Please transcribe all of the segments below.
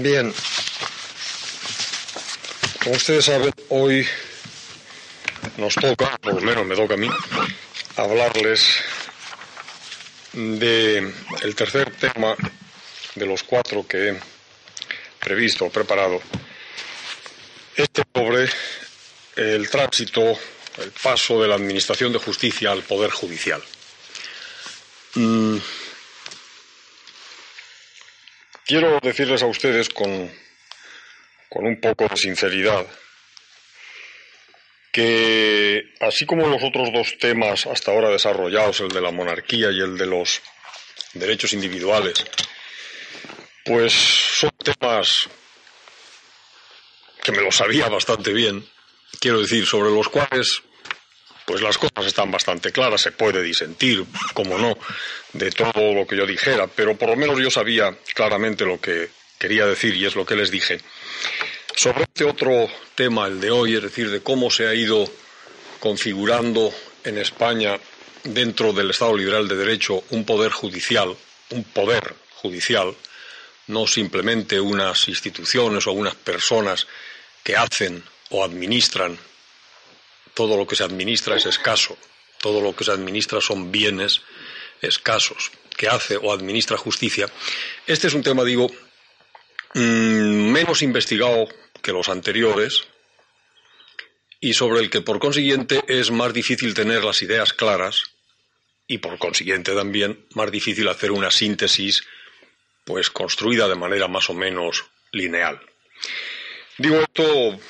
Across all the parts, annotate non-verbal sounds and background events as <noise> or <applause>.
Bien. Como ustedes saben, hoy nos toca, por lo menos me toca a mí, hablarles de tercer tema de los cuatro que he previsto preparado. Este sobre el tránsito, el paso de la Administración de Justicia al Poder Judicial. Mm. Quiero decirles a ustedes con, con un poco de sinceridad que así como los otros dos temas hasta ahora desarrollados, el de la monarquía y el de los derechos individuales, pues son temas que me lo sabía bastante bien, quiero decir, sobre los cuales pues las cosas están bastante claras, se puede disentir, como no, de todo lo que yo dijera, pero por lo menos yo sabía claramente lo que quería decir y es lo que les dije. Sobre este otro tema, el de hoy, es decir, de cómo se ha ido configurando en España, dentro del Estado liberal de Derecho, un poder judicial, un poder judicial, no simplemente unas instituciones o unas personas que hacen o administran. Todo lo que se administra es escaso, todo lo que se administra son bienes escasos, que hace o administra justicia. Este es un tema, digo, mm, menos investigado que los anteriores y sobre el que por consiguiente es más difícil tener las ideas claras y por consiguiente también más difícil hacer una síntesis pues construida de manera más o menos lineal. Digo esto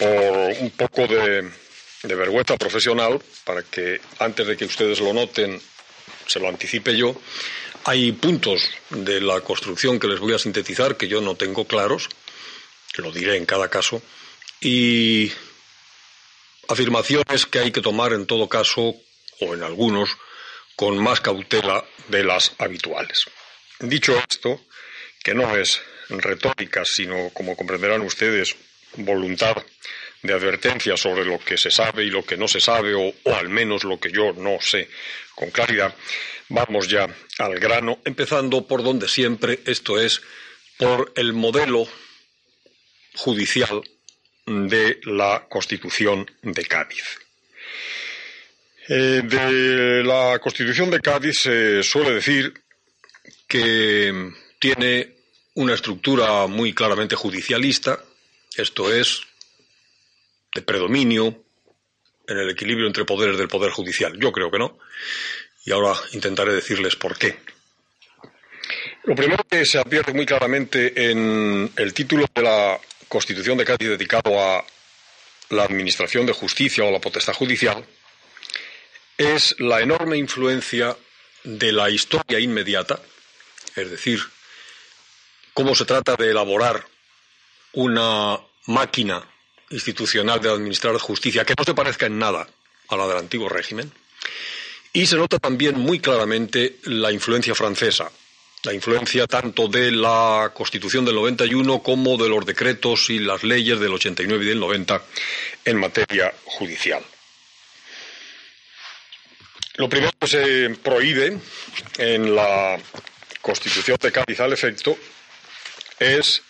por un poco de, de vergüenza profesional, para que antes de que ustedes lo noten se lo anticipe yo, hay puntos de la construcción que les voy a sintetizar que yo no tengo claros lo diré en cada caso, y afirmaciones que hay que tomar en todo caso, o en algunos, con más cautela de las habituales. Dicho esto, que no es retórica, sino, como comprenderán ustedes, voluntad de advertencia sobre lo que se sabe y lo que no se sabe, o, al menos lo que yo no sé con claridad, vamos ya al grano, empezando por donde siempre, esto es, por el modelo judicial de la Constitución de Cádiz. Eh, de la Constitución de Cádiz se suele decir que tiene una estructura muy claramente judicialista, esto es, de predominio en el equilibrio entre poderes del Poder Judicial. Yo creo que no, y ahora intentaré decirles por qué. Lo primero que se advierte muy claramente en el título de la Constitución de Cádiz dedicado a la administración de justicia o la potestad judicial es la enorme influencia de la historia inmediata, es decir, cómo se trata de elaborar una máquina institucional de administrar justicia que no se parezca en nada a la del antiguo régimen. Y se nota también muy claramente la influencia francesa, la influencia tanto de la Constitución del 91 como de los decretos y las leyes del 89 y del 90 en materia judicial. Lo primero que se prohíbe en la Constitución de Cádiz al efecto es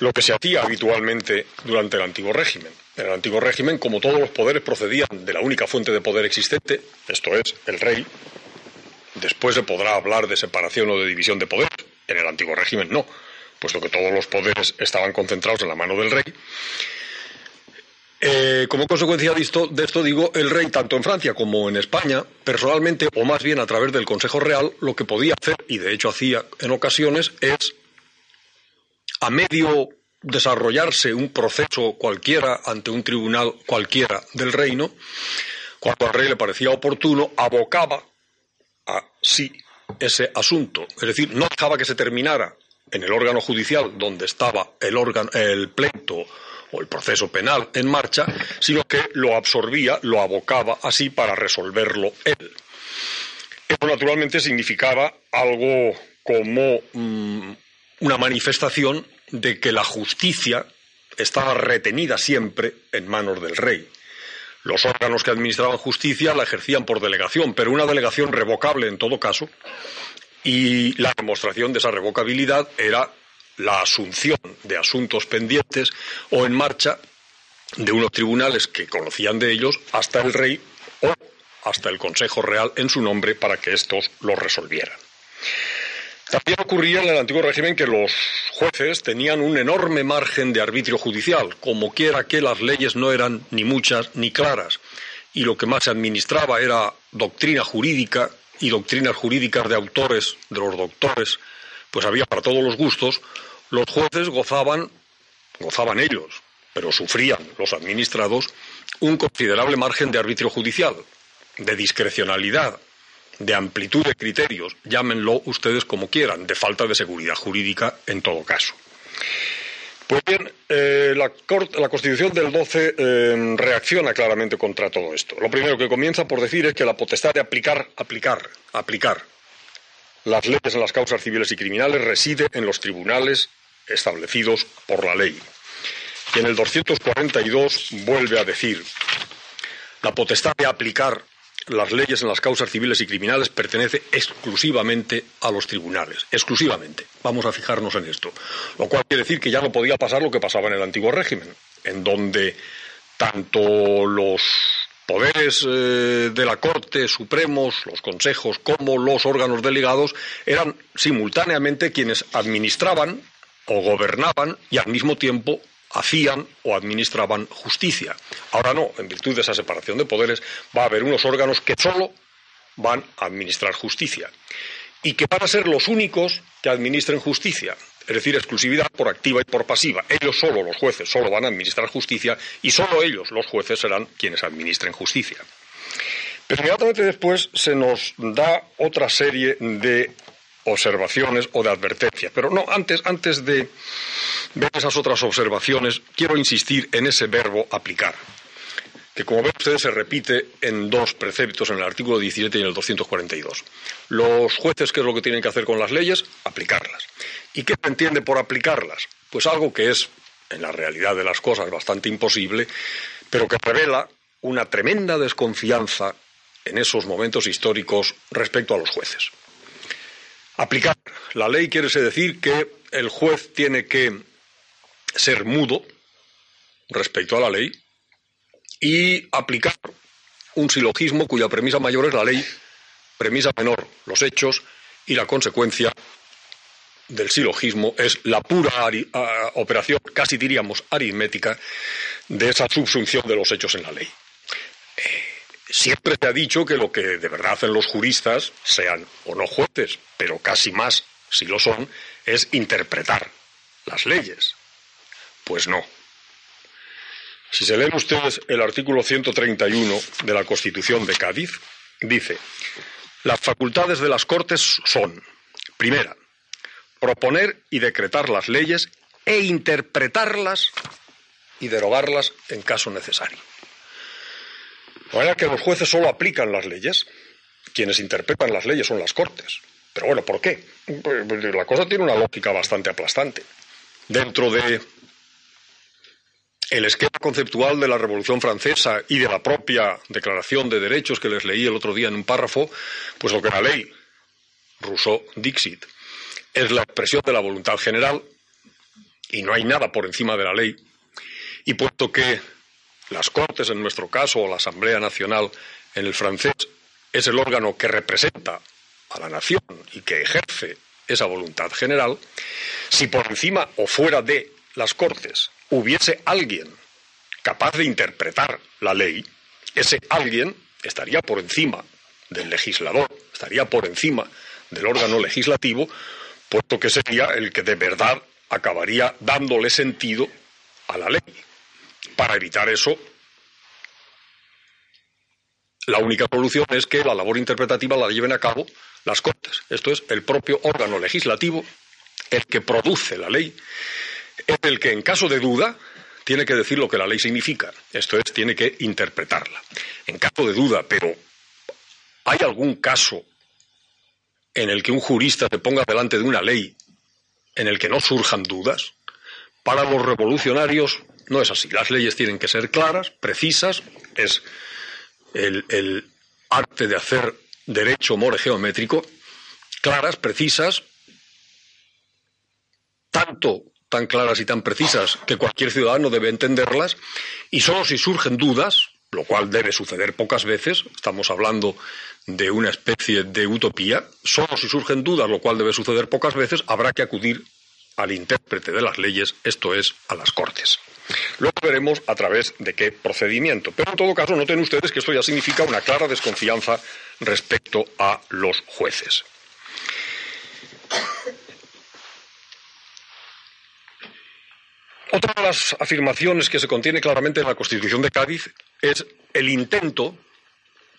lo que se hacía habitualmente durante el antiguo régimen. En el antiguo régimen, como todos los poderes procedían de la única fuente de poder existente, esto es, el rey, Después se podrá hablar de separación o de división de poder. En el antiguo régimen no, puesto que todos los poderes estaban concentrados en la mano del rey. Eh, como consecuencia de esto, de esto, digo, el rey, tanto en Francia como en España, personalmente, o más bien a través del Consejo Real, lo que podía hacer, y de hecho hacía en ocasiones, es, a medio desarrollarse un proceso cualquiera ante un tribunal cualquiera del reino, cuando al rey le parecía oportuno, abocaba sí ese asunto. Es decir, no dejaba que se terminara en el órgano judicial donde estaba el, órgano, el pleito o el proceso penal en marcha, sino que lo absorbía, lo abocaba así para resolverlo él. Eso naturalmente significaba algo como mm, una manifestación de que la justicia estaba retenida siempre en manos del rey. Los órganos que administraban justicia la ejercían por delegación, pero una delegación revocable en todo caso, y la demostración de esa revocabilidad era la asunción de asuntos pendientes o en marcha de unos tribunales que conocían de ellos hasta el rey o hasta el Consejo Real en su nombre para que estos lo resolvieran. También ocurría en el antiguo régimen que los jueces tenían un enorme margen de arbitrio judicial, como quiera que las leyes no eran ni muchas ni claras, y lo que más se administraba era doctrina jurídica y doctrinas jurídicas de autores, de los doctores, pues había para todos los gustos, los jueces gozaban, gozaban ellos, pero sufrían los administrados, un considerable margen de arbitrio judicial, de discrecionalidad, de amplitud de criterios, llámenlo ustedes como quieran, de falta de seguridad jurídica en todo caso. Pues bien, eh, la, Constitución del 12 eh, reacciona claramente contra todo esto. Lo primero que comienza por decir es que la potestad de aplicar, aplicar, aplicar las leyes en las causas civiles y criminales reside en los tribunales establecidos por la ley. Y en el 242 vuelve a decir la potestad de aplicar las leyes en las causas civiles y criminales pertenece exclusivamente a los tribunales, exclusivamente. Vamos a fijarnos en esto. Lo cual quiere decir que ya no podía pasar lo que pasaba en el antiguo régimen, en donde tanto los poderes eh, de la Corte Supremos, los consejos, como los órganos delegados eran simultáneamente quienes administraban o gobernaban y al mismo tiempo hacían o administraban justicia. Ahora no, en virtud de esa separación de poderes, va a haber unos órganos que solo van a administrar justicia y que van a ser los únicos que administren justicia, es decir, exclusividad por activa y por pasiva. Ellos solo, los jueces, solo van a administrar justicia y solo ellos, los jueces, serán quienes administren justicia. Pero inmediatamente después se nos da otra serie de observaciones o de advertencias. Pero no, antes, antes de ver esas otras observaciones, quiero insistir en ese verbo aplicar, que como ven ustedes se repite en dos preceptos, en el artículo 17 y en el 242. Los jueces, ¿qué es lo que tienen que hacer con las leyes? Aplicarlas. ¿Y qué se entiende por aplicarlas? Pues algo que es, en la realidad de las cosas, bastante imposible, pero que revela una tremenda desconfianza en esos momentos históricos respecto a los jueces. Aplicar la ley quiere decir que el juez tiene que ser mudo respecto a la ley y aplicar un silogismo cuya premisa mayor es la ley, premisa menor los hechos y la consecuencia del silogismo es la pura operación, casi diríamos aritmética, de esa subsunción de los hechos en la ley. Eh, Siempre se ha dicho que lo que de verdad hacen los juristas, sean o no jueces, pero casi más si lo son, es interpretar las leyes. Pues no. Si se leen ustedes el artículo 131 de la Constitución de Cádiz, dice, las facultades de las Cortes son, primera, proponer y decretar las leyes e interpretarlas y derogarlas en caso necesario. De manera que los jueces solo aplican las leyes, quienes interpretan las leyes son las Cortes. Pero bueno, ¿por qué? Pues, la cosa tiene una lógica bastante aplastante. Dentro de el esquema conceptual de la Revolución Francesa y de la propia Declaración de Derechos que les leí el otro día en un párrafo, pues lo que la ley Rousseau-Dixit es la expresión de la voluntad general y no hay nada por encima de la ley. Y puesto que las Cortes, en nuestro caso, o la Asamblea Nacional en el francés, es el órgano que representa a la nación y que ejerce esa voluntad general, si por encima o fuera de las Cortes hubiese alguien capaz de interpretar la ley, ese alguien estaría por encima del legislador, estaría por encima del órgano legislativo, puesto que sería el que de verdad acabaría dándole sentido a la ley. Para evitar eso, la única solución es que la labor interpretativa la lleven a cabo las Cortes. Esto es el propio órgano legislativo, el que produce la ley, es el que en caso de duda tiene que decir lo que la ley significa. Esto es, tiene que interpretarla. En caso de duda, pero ¿hay algún caso en el que un jurista se ponga delante de una ley en el que no surjan dudas? Para los revolucionarios no es así. Las leyes tienen que ser claras, precisas, es el, arte de hacer derecho more geométrico, claras, precisas, tanto tan claras y tan precisas que cualquier ciudadano debe entenderlas, y solo si surgen dudas, lo cual debe suceder pocas veces, estamos hablando de una especie de utopía, solo si surgen dudas, lo cual debe suceder pocas veces, habrá que acudir al intérprete de las leyes, esto es, a las Cortes. Luego veremos a través de qué procedimiento. Pero en todo caso, noten ustedes que esto ya significa una clara desconfianza respecto a los jueces. Otra de las afirmaciones que se contiene claramente en la Constitución de Cádiz es el intento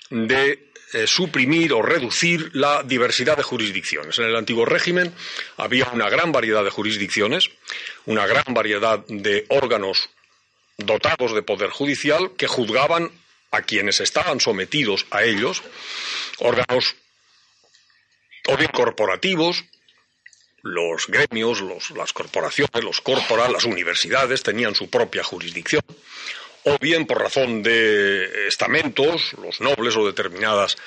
de eh, suprimir o reducir la diversidad de jurisdicciones. En el antiguo régimen había una gran variedad de jurisdicciones, una gran variedad de órganos dotados de poder judicial que juzgaban a quienes estaban sometidos a ellos, órganos o bien corporativos, los gremios, las corporaciones, los corporales, las universidades tenían su propia jurisdicción, o bien por razón de estamentos, los nobles o determinadas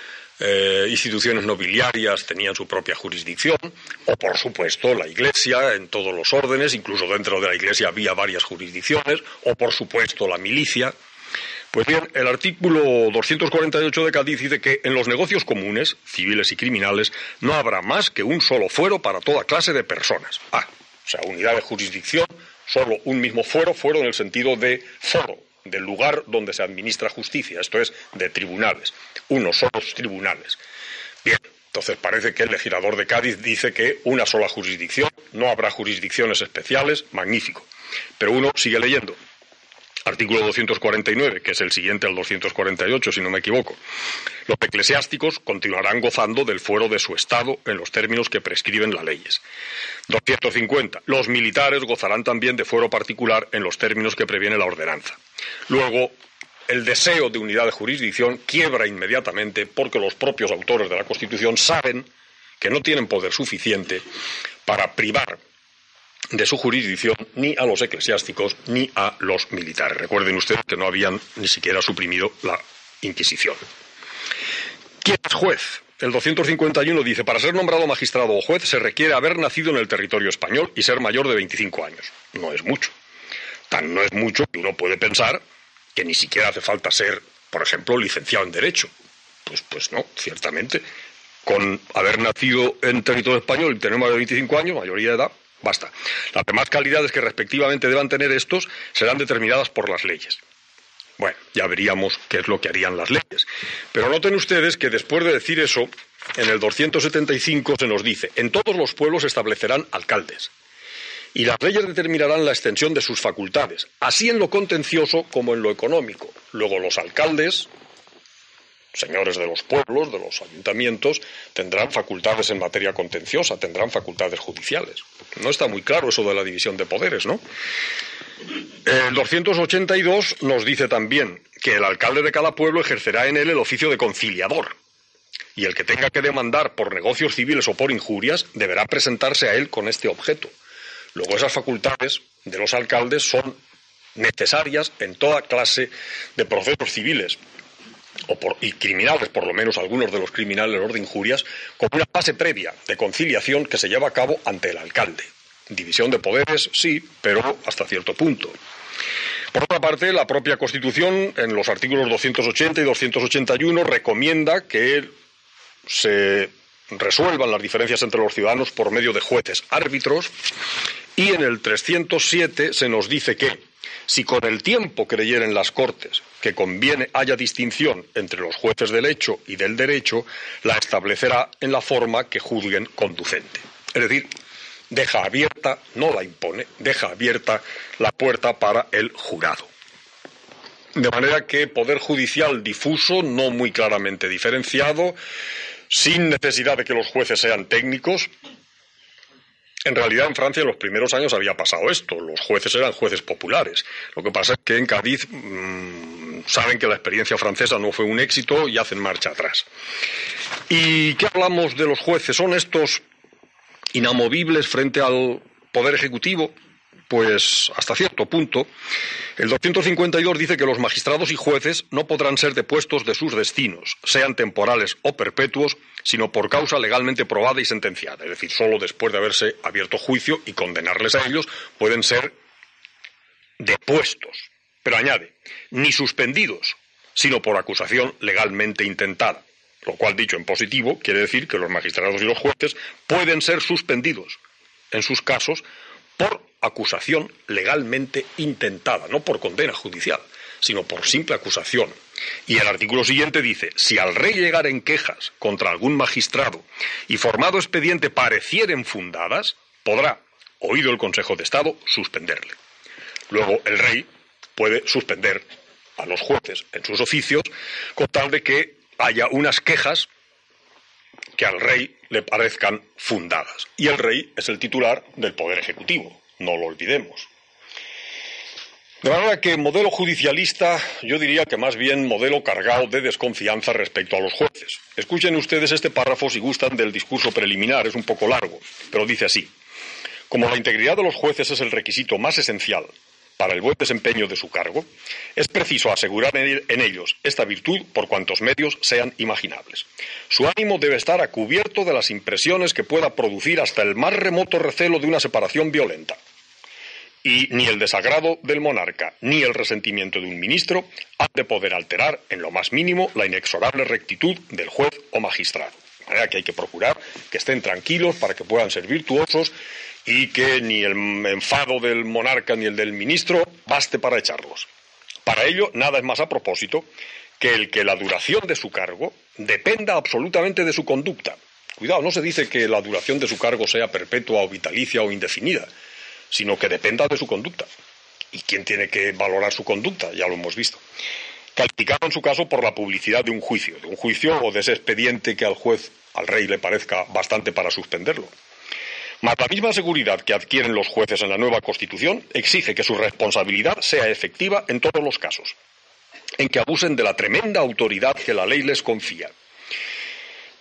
eh, instituciones nobiliarias tenían su propia jurisdicción, o por supuesto la Iglesia en todos los órdenes, incluso dentro de la Iglesia había varias jurisdicciones, o por supuesto la milicia. Pues bien, el artículo 248 de Cádiz dice que en los negocios comunes, civiles y criminales, no habrá más que un solo fuero para toda clase de personas. Ah, o sea, unidad de jurisdicción, solo un mismo fuero, fuero en el sentido de foro, del lugar donde se administra justicia, esto es, de tribunales, unos solos tribunales. Bien, entonces parece que el legislador de Cádiz dice que una sola jurisdicción, no habrá jurisdicciones especiales, magnífico. Pero uno sigue leyendo. Artículo 249, que es el siguiente al 248, si no me equivoco. Los eclesiásticos continuarán gozando del fuero de su Estado en los términos que prescriben las leyes. 250. Los militares gozarán también de fuero particular en los términos que previene la ordenanza. Luego, el deseo de unidad de jurisdicción quiebra inmediatamente porque los propios autores de la Constitución saben que no tienen poder suficiente para privar de su jurisdicción ni a los eclesiásticos ni a los militares. Recuerden ustedes que no habían ni siquiera suprimido la Inquisición. ¿Quién es juez? El 251 dice, para ser nombrado magistrado o juez se requiere haber nacido en el territorio español y ser mayor de 25 años. No es mucho. Tan no es mucho que uno puede pensar que ni siquiera hace falta ser, por ejemplo, licenciado en Derecho. Pues, pues no, ciertamente. Con haber nacido en territorio español y tener más de 25 años, mayoría de edad, Basta. Las demás calidades que respectivamente deban tener estos serán determinadas por las leyes. Bueno, ya veríamos qué es lo que harían las leyes. Pero noten ustedes que después de decir eso, en el 275 se nos dice, en todos los pueblos se establecerán alcaldes. Y las leyes determinarán la extensión de sus facultades, así en lo contencioso como en lo económico. Luego los alcaldes, señores de los pueblos, de los ayuntamientos, tendrán facultades en materia contenciosa, tendrán facultades judiciales. No está muy claro eso de la división de poderes, ¿no? El 282 nos dice también que el alcalde de cada pueblo ejercerá en él el oficio de conciliador. Y el que tenga que demandar por negocios civiles o por injurias deberá presentarse a él con este objeto. Luego esas facultades de los alcaldes son necesarias en toda clase de procesos civiles, o por, y criminales, por lo menos algunos de los criminales de injurias, como una fase previa de conciliación que se lleva a cabo ante el alcalde. División de poderes, sí, pero hasta cierto punto. Por otra parte, la propia Constitución, en los artículos 280 y 281, recomienda que se resuelvan las diferencias entre los ciudadanos por medio de jueces árbitros y en el 307 se nos dice que si con el tiempo creyeren las Cortes que conviene haya distinción entre los jueces del hecho y del derecho, la establecerá en la forma que juzguen conducente. Es decir, deja abierta, no la impone, deja abierta la puerta para el jurado. De manera que poder judicial difuso, no muy claramente diferenciado, sin necesidad de que los jueces sean técnicos, en realidad en Francia en los primeros años había pasado esto, los jueces eran jueces populares. Lo que pasa es que en Cádiz mm, saben que la experiencia francesa no fue un éxito y hacen marcha atrás. ¿Y qué hablamos de los jueces? ¿Son estos inamovibles frente al poder ejecutivo? Pues hasta cierto punto, el 252 dice que los magistrados y jueces no podrán ser depuestos de sus destinos, sean temporales o perpetuos, sino por causa legalmente probada y sentenciada. Es decir, solo después de haberse abierto juicio y condenarles a ellos pueden ser depuestos. Pero añade, ni suspendidos, sino por acusación legalmente intentada. Lo cual, dicho en positivo, quiere decir que los magistrados y los jueces pueden ser suspendidos, en sus casos, por acusación legalmente intentada, no por condena judicial, sino por simple acusación. Y el artículo siguiente dice, si al rey llegar en quejas contra algún magistrado y formado expediente parecieren fundadas, podrá, oído el Consejo de Estado, suspenderle. Luego el rey puede suspender a los jueces en sus oficios con tal de que haya unas quejas que al rey le parezcan fundadas. Y el rey es el titular del Poder Ejecutivo no lo olvidemos. De manera que modelo judicialista, yo diría que más bien modelo cargado de desconfianza respecto a los jueces. Escuchen ustedes este párrafo si gustan del discurso preliminar, es un poco largo, pero dice así. Como la integridad de los jueces es el requisito más esencial para el buen desempeño de su cargo, es preciso asegurar en ellos esta virtud por cuantos medios sean imaginables. Su ánimo debe estar a cubierto de las impresiones que pueda producir hasta el más remoto recelo de una separación violenta y ni el desagrado del monarca ni el resentimiento de un ministro han de poder alterar en lo más mínimo la inexorable rectitud del juez o magistrado. De manera que hay que procurar que estén tranquilos para que puedan ser virtuosos y que ni el enfado del monarca ni el del ministro baste para echarlos. Para ello, nada es más a propósito que el que la duración de su cargo dependa absolutamente de su conducta. Cuidado, no se dice que la duración de su cargo sea perpetua o vitalicia o indefinida sino que dependa de su conducta. ¿Y quién tiene que valorar su conducta? Ya lo hemos visto. Calificado en su caso por la publicidad de un juicio, de un juicio o de ese expediente que al juez, al rey, le parezca bastante para suspenderlo. Mas la misma seguridad que adquieren los jueces en la nueva Constitución exige que su responsabilidad sea efectiva en todos los casos, en que abusen de la tremenda autoridad que la ley les confía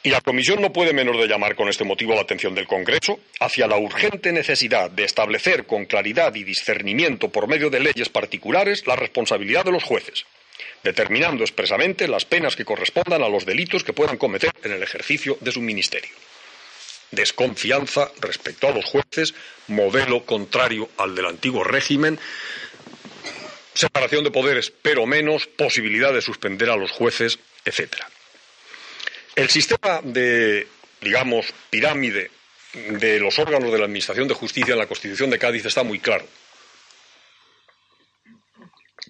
y la Comisión no puede menos de llamar con este motivo la atención del Congreso hacia la urgente necesidad de establecer con claridad y discernimiento por medio de leyes particulares la responsabilidad de los jueces, determinando expresamente las penas que correspondan a los delitos que puedan cometer en el ejercicio de su ministerio. Desconfianza respecto a los jueces, modelo contrario al del antiguo régimen, separación de poderes, pero menos, posibilidad de suspender a los jueces, etcétera. El sistema de, digamos, pirámide de los órganos de la Administración de Justicia en la Constitución de Cádiz está muy claro.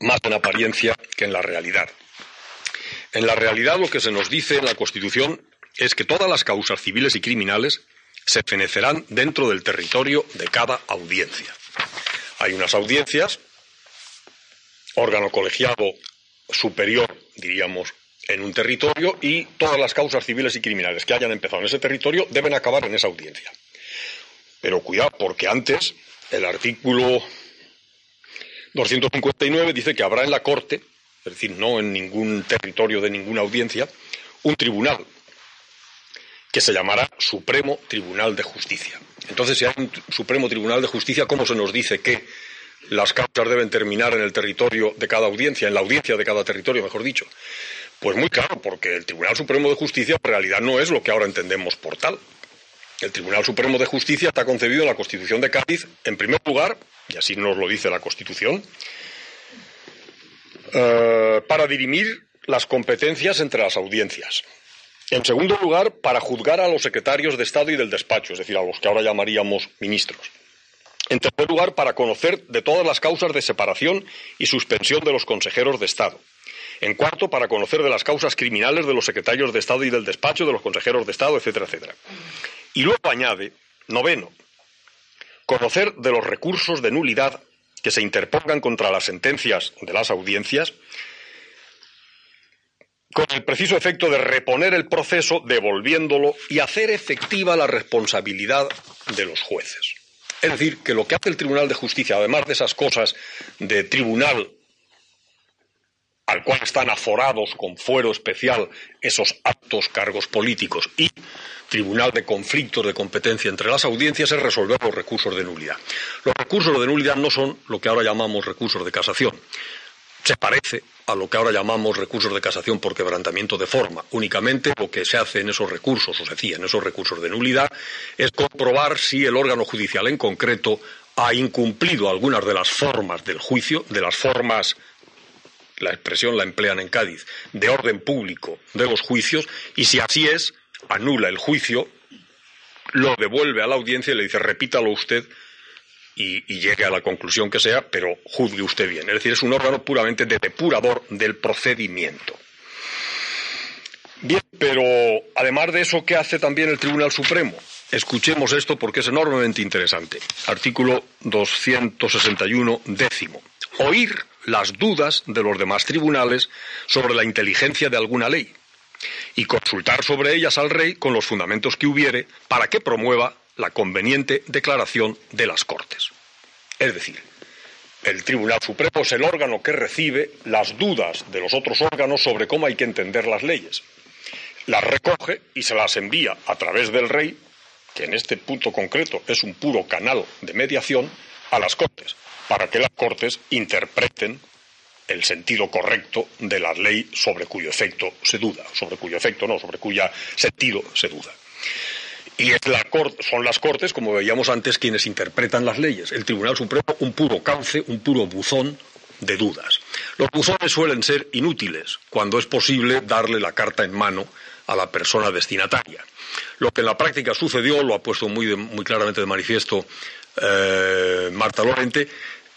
Más en apariencia que en la realidad. En la realidad lo que se nos dice en la Constitución es que todas las causas civiles y criminales se fenecerán dentro del territorio de cada audiencia. Hay unas audiencias, órgano colegiado superior, diríamos, en un territorio y todas las causas civiles y criminales que hayan empezado en ese territorio deben acabar en esa audiencia. Pero cuidado, porque antes el artículo 259 dice que habrá en la Corte, es decir, no en ningún territorio de ninguna audiencia, un tribunal que se llamará Supremo Tribunal de Justicia. Entonces, si hay un Supremo Tribunal de Justicia, ¿cómo se nos dice que las causas deben terminar en el territorio de cada audiencia, en la audiencia de cada territorio, mejor dicho? Pues muy claro, porque el Tribunal Supremo de Justicia en realidad no es lo que ahora entendemos por tal. El Tribunal Supremo de Justicia está concebido en la Constitución de Cádiz, en primer lugar, y así nos lo dice la Constitución, eh, para dirimir las competencias entre las audiencias. En segundo lugar, para juzgar a los secretarios de Estado y del despacho, es decir, a los que ahora llamaríamos ministros. En tercer lugar, para conocer de todas las causas de separación y suspensión de los consejeros de Estado. En cuarto, para conocer de las causas criminales de los secretarios de Estado y del despacho, de los consejeros de Estado, etcétera, etcétera. Y luego añade, noveno, conocer de los recursos de nulidad que se interpongan contra las sentencias de las audiencias, con el preciso efecto de reponer el proceso, devolviéndolo y hacer efectiva la responsabilidad de los jueces. Es decir, que lo que hace el Tribunal de Justicia, además de esas cosas de tribunal al cual están aforados con fuero especial esos altos cargos políticos y tribunal de conflictos de competencia entre las audiencias es resolver los recursos de nulidad. Los recursos de nulidad no son lo que ahora llamamos recursos de casación. Se parece a lo que ahora llamamos recursos de casación por quebrantamiento de forma. Únicamente lo que se hace en esos recursos, o se hacía en esos recursos de nulidad, es comprobar si el órgano judicial en concreto ha incumplido algunas de las formas del juicio, de las formas la expresión la emplean en Cádiz, de orden público de los juicios, y si así es, anula el juicio, lo devuelve a la audiencia y le dice repítalo usted y, llegue a la conclusión que sea, pero juzgue usted bien. Es decir, es un órgano puramente de depurador del procedimiento. Bien, pero además de eso, ¿qué hace también el Tribunal Supremo? Escuchemos esto porque es enormemente interesante. Artículo 261, décimo. Oír las dudas de los demás tribunales sobre la inteligencia de alguna ley y consultar sobre ellas al rey con los fundamentos que hubiere para que promueva la conveniente declaración de las Cortes. Es decir, el Tribunal Supremo es el órgano que recibe las dudas de los otros órganos sobre cómo hay que entender las leyes. Las recoge y se las envía a través del rey, que en este punto concreto es un puro canal de mediación, a las Cortes, para que las Cortes interpreten el sentido correcto de la ley sobre cuyo efecto se duda, sobre cuyo efecto no, sobre cuyo sentido se duda. Y son las Cortes, como veíamos antes, quienes interpretan las leyes. El Tribunal Supremo, un puro cauce, un puro buzón de dudas. Los buzones suelen ser inútiles cuando es posible darle la carta en mano a la persona destinataria. Lo que en la práctica sucedió, lo ha puesto muy, muy claramente de manifiesto eh, Marta Lorente,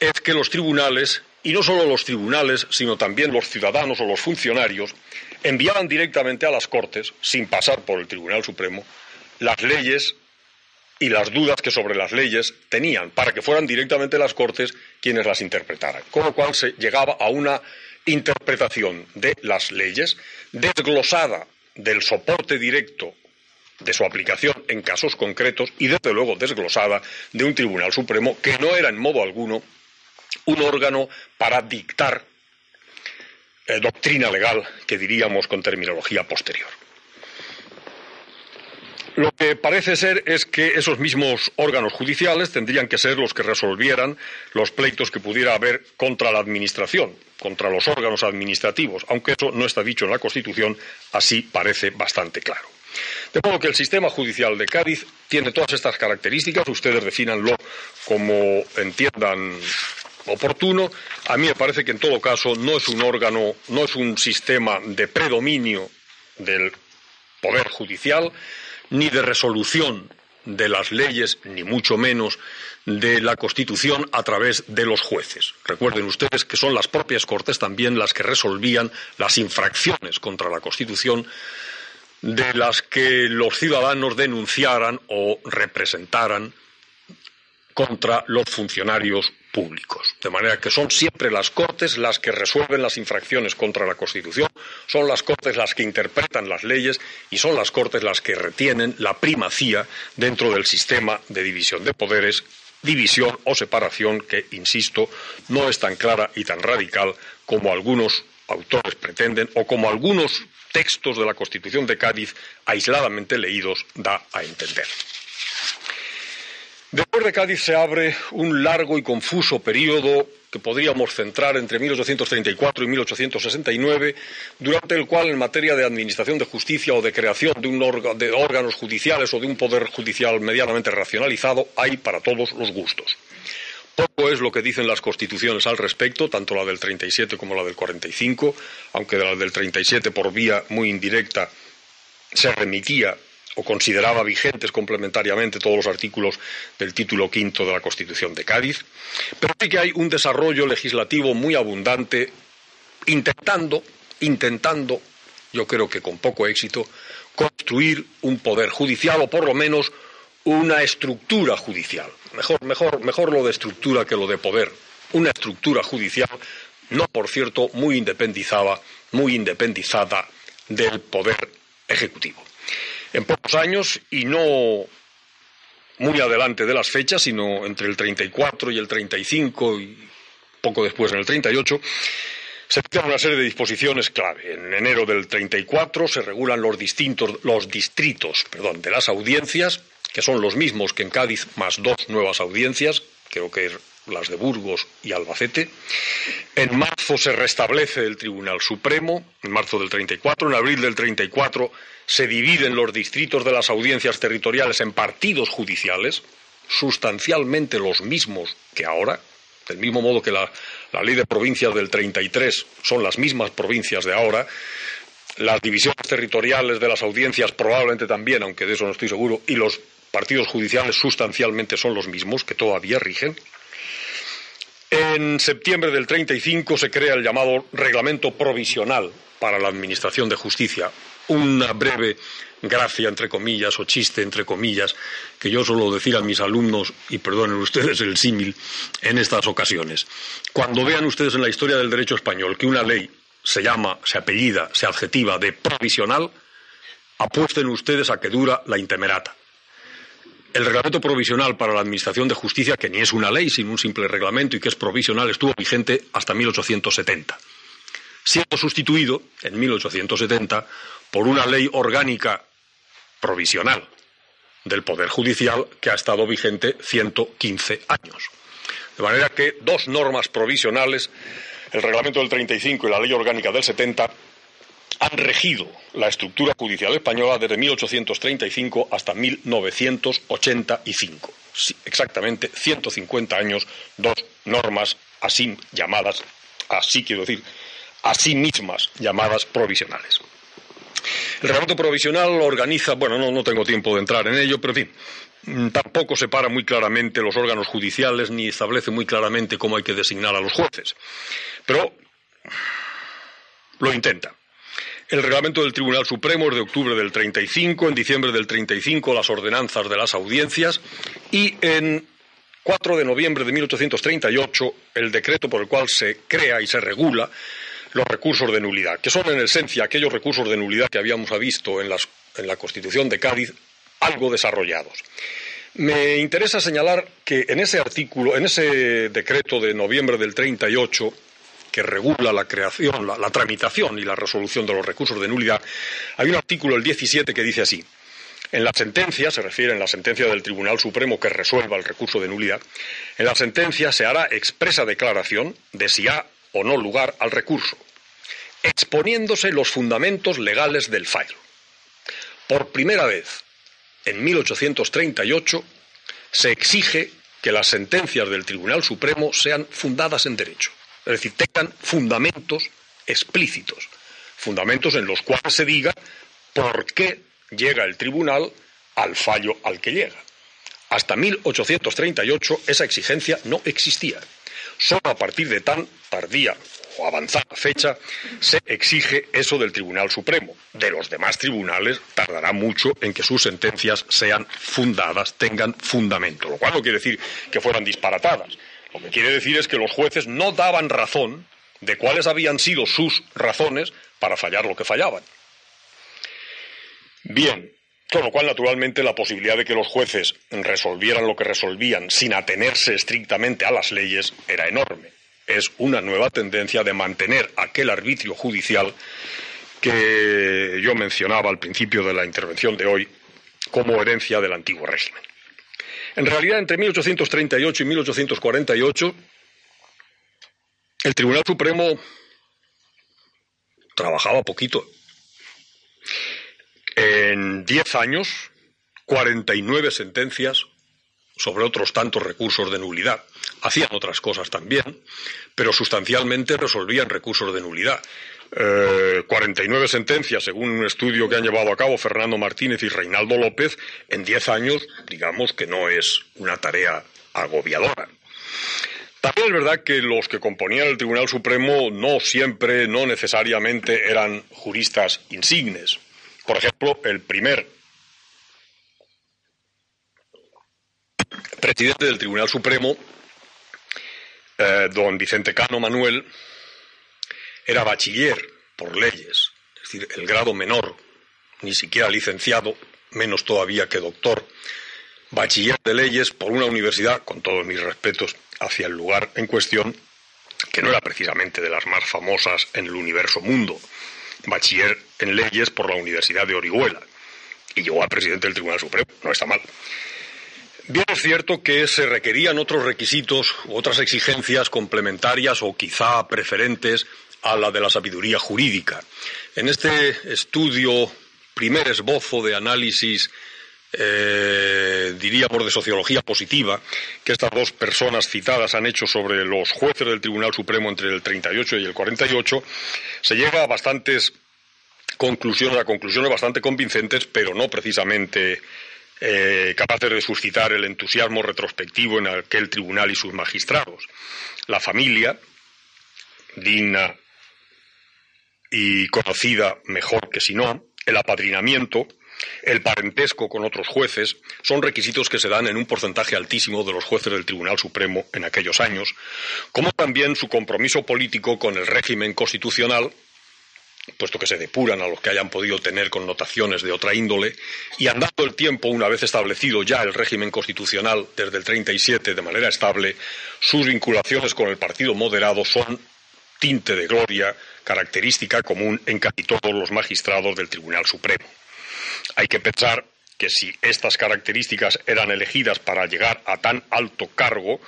es que los tribunales y no solo los tribunales, sino también los ciudadanos o los funcionarios, enviaban directamente a las Cortes, sin pasar por el Tribunal Supremo, las leyes y las dudas que sobre las leyes tenían, para que fueran directamente las Cortes quienes las interpretaran. Con lo cual se llegaba a una interpretación de las leyes desglosada del soporte directo de su aplicación en casos concretos y, desde luego, desglosada de un Tribunal Supremo que no era en modo alguno un órgano para dictar eh, doctrina legal, que diríamos con terminología posterior. Lo que parece ser es que esos mismos órganos judiciales tendrían que ser los que resolvieran los pleitos que pudiera haber contra la Administración, contra los órganos administrativos, aunque eso no está dicho en la Constitución, así parece bastante claro. De modo que el sistema judicial de Cádiz tiene todas estas características, ustedes defínanlo como entiendan oportuno. A mí me parece que en todo caso no es un órgano, no es un sistema de predominio del poder judicial, ni de resolución de las leyes, ni mucho menos de la Constitución a través de los jueces. Recuerden ustedes que son las propias Cortes también las que resolvían las infracciones contra la Constitución de las que los ciudadanos denunciaran o representaran contra los funcionarios públicos. De manera que son siempre las Cortes las que resuelven las infracciones contra la Constitución, son las Cortes las que interpretan las leyes y son las Cortes las que retienen la primacía dentro del sistema de división de poderes, división o separación que, insisto, no es tan clara y tan radical como algunos autores pretenden o como algunos textos de la Constitución de Cádiz aisladamente leídos da a entender. Después de Cádiz se abre un largo y confuso periodo que podríamos centrar entre 1834 y 1869, durante el cual, en materia de administración de justicia o de creación de, un de órganos judiciales o de un poder judicial medianamente racionalizado, hay para todos los gustos. Poco es lo que dicen las constituciones al respecto, tanto la del 37 como la del 45, aunque de la del 37 por vía muy indirecta se remitía o consideraba vigentes complementariamente todos los artículos del título quinto de la Constitución de Cádiz, pero sí que hay un desarrollo legislativo muy abundante intentando, intentando, yo creo que con poco éxito, construir un poder judicial o por lo menos una estructura judicial. Mejor, mejor, mejor lo de estructura que lo de poder. Una estructura judicial, no por cierto muy independizada, muy independizada del poder ejecutivo en pocos años y no muy adelante de las fechas, sino entre el 34 y el 35 y poco después en el 38, se dictan una serie de disposiciones clave. En enero del 34 se regulan los, distintos, los distritos perdón, de las audiencias, que son los mismos que en Cádiz, más dos nuevas audiencias, creo que las de Burgos y Albacete. En marzo se restablece el Tribunal Supremo, en marzo del 34. En abril del 34 se dividen los distritos de las audiencias territoriales en partidos judiciales, sustancialmente los mismos que ahora, del mismo modo que la, la ley de provincias del 33 son las mismas provincias de ahora, las divisiones territoriales de las audiencias probablemente también, aunque de eso no estoy seguro, y los partidos judiciales sustancialmente son los mismos, que todavía rigen. En septiembre del 35 se crea el llamado Reglamento Provisional para la Administración de Justicia, una breve gracia, entre comillas, o chiste, entre comillas, que yo suelo decir a mis alumnos, y perdonen ustedes el símil, en estas ocasiones. Cuando vean ustedes en la historia del derecho español que una ley se llama, se apellida, se adjetiva de provisional, apuesten ustedes a que dura la intemerata. El reglamento provisional para la Administración de Justicia, que ni es una ley, sino un simple reglamento y que es provisional, estuvo vigente hasta 1870, siendo sustituido en 1870 por una ley orgánica provisional del Poder Judicial que ha estado vigente 115 años. De manera que dos normas provisionales, el reglamento del 35 y la ley orgánica del 70, han regido la estructura judicial española desde 1835 hasta 1985. exactamente 150 años, dos normas así llamadas, así quiero decir, así mismas llamadas provisionales. El reglamento provisional organiza, bueno, no, no tengo tiempo de entrar en ello, pero en fin, mm, tampoco separa muy claramente los órganos judiciales ni establece muy claramente cómo hay que designar a los jueces. Pero lo intenta. El reglamento del Tribunal Supremo es de octubre del 35, en diciembre del 35 las ordenanzas de las audiencias y en 4 de noviembre de 1838 el decreto por el cual se crea y se regula los recursos de nulidad, que son en esencia aquellos recursos de nulidad que habíamos visto en, en la Constitución de Cádiz algo desarrollados. Me interesa señalar que en ese artículo, en ese decreto de noviembre del 38, que regula la creación, la, tramitación y la resolución de los recursos de nulidad, hay un artículo, el 17, que dice así. En la sentencia, se refiere en la sentencia del Tribunal Supremo que resuelva el recurso de nulidad, en la sentencia se hará expresa declaración de si ha o no lugar al recurso, exponiéndose los fundamentos legales del fallo. Por primera vez, en 1838, se exige que las sentencias del Tribunal Supremo sean fundadas en derecho, es decir, tengan fundamentos explícitos, fundamentos en los cuales se diga por qué llega el tribunal al fallo al que llega. Hasta 1838 esa exigencia no existía. Solo a partir de tan tardía o avanzada fecha se exige eso del Tribunal Supremo. De los demás tribunales tardará mucho en que sus sentencias sean fundadas, tengan fundamento, lo cual no quiere decir que fueran disparatadas. Lo que quiere decir es que los jueces no daban razón de cuáles habían sido sus razones para fallar lo que fallaban. Bien, con lo cual, naturalmente, la posibilidad de que los jueces resolvieran lo que resolvían sin atenerse estrictamente a las leyes era enorme es una nueva tendencia de mantener aquel arbitrio judicial que yo mencionaba al principio de la intervención de hoy como herencia del antiguo régimen. En realidad, entre 1838 y 1848, el Tribunal Supremo trabajaba poquito. En diez años, 49 sentencias sobre otros tantos recursos de nulidad. Hacían otras cosas también, pero sustancialmente resolvían recursos de nulidad. 49 eh, sentencias, según un estudio que han llevado a cabo Fernando Martínez y Reinaldo López, en 10 años, digamos que no es una tarea agobiadora. También es verdad que los que componían el Tribunal Supremo no siempre, no necesariamente eran juristas insignes. Por ejemplo, el primer presidente del Tribunal Supremo, eh, don Vicente Cano Manuel, era bachiller por leyes, es decir, el grado menor, ni siquiera licenciado, menos todavía que doctor, bachiller de leyes por una universidad, con todos mis respetos hacia el lugar en cuestión, que no era precisamente de las más famosas en el universo mundo, bachiller en leyes por la Universidad de Orihuela. Y llegó a presidente del Tribunal Supremo, no está mal. Bien es cierto que se requerían otros requisitos, otras exigencias complementarias o quizá preferentes a la de la sabiduría jurídica. En este estudio, primer esbozo de análisis, eh, diríamos, de sociología positiva, que estas dos personas citadas han hecho sobre los jueces del Tribunal Supremo entre el 38 y el 48, se llega a bastantes conclusiones, a conclusiones bastante convincentes, pero no precisamente eh, capaces de suscitar el entusiasmo retrospectivo en aquel tribunal y sus magistrados. La familia, digna y conocida mejor que si no, el apadrinamiento, el parentesco con otros jueces, son requisitos que se dan en un porcentaje altísimo de los jueces del Tribunal Supremo en aquellos años, como también su compromiso político con el régimen constitucional puesto que se depuran a los que hayan podido tener connotaciones de otra índole, y andando el tiempo, una vez establecido ya el régimen constitucional desde el 37 de manera estable, sus vinculaciones con el Partido Moderado son tinte de gloria, característica común en casi todos los magistrados del Tribunal Supremo. Hay que pensar que si estas características eran elegidas para llegar a tan alto cargo,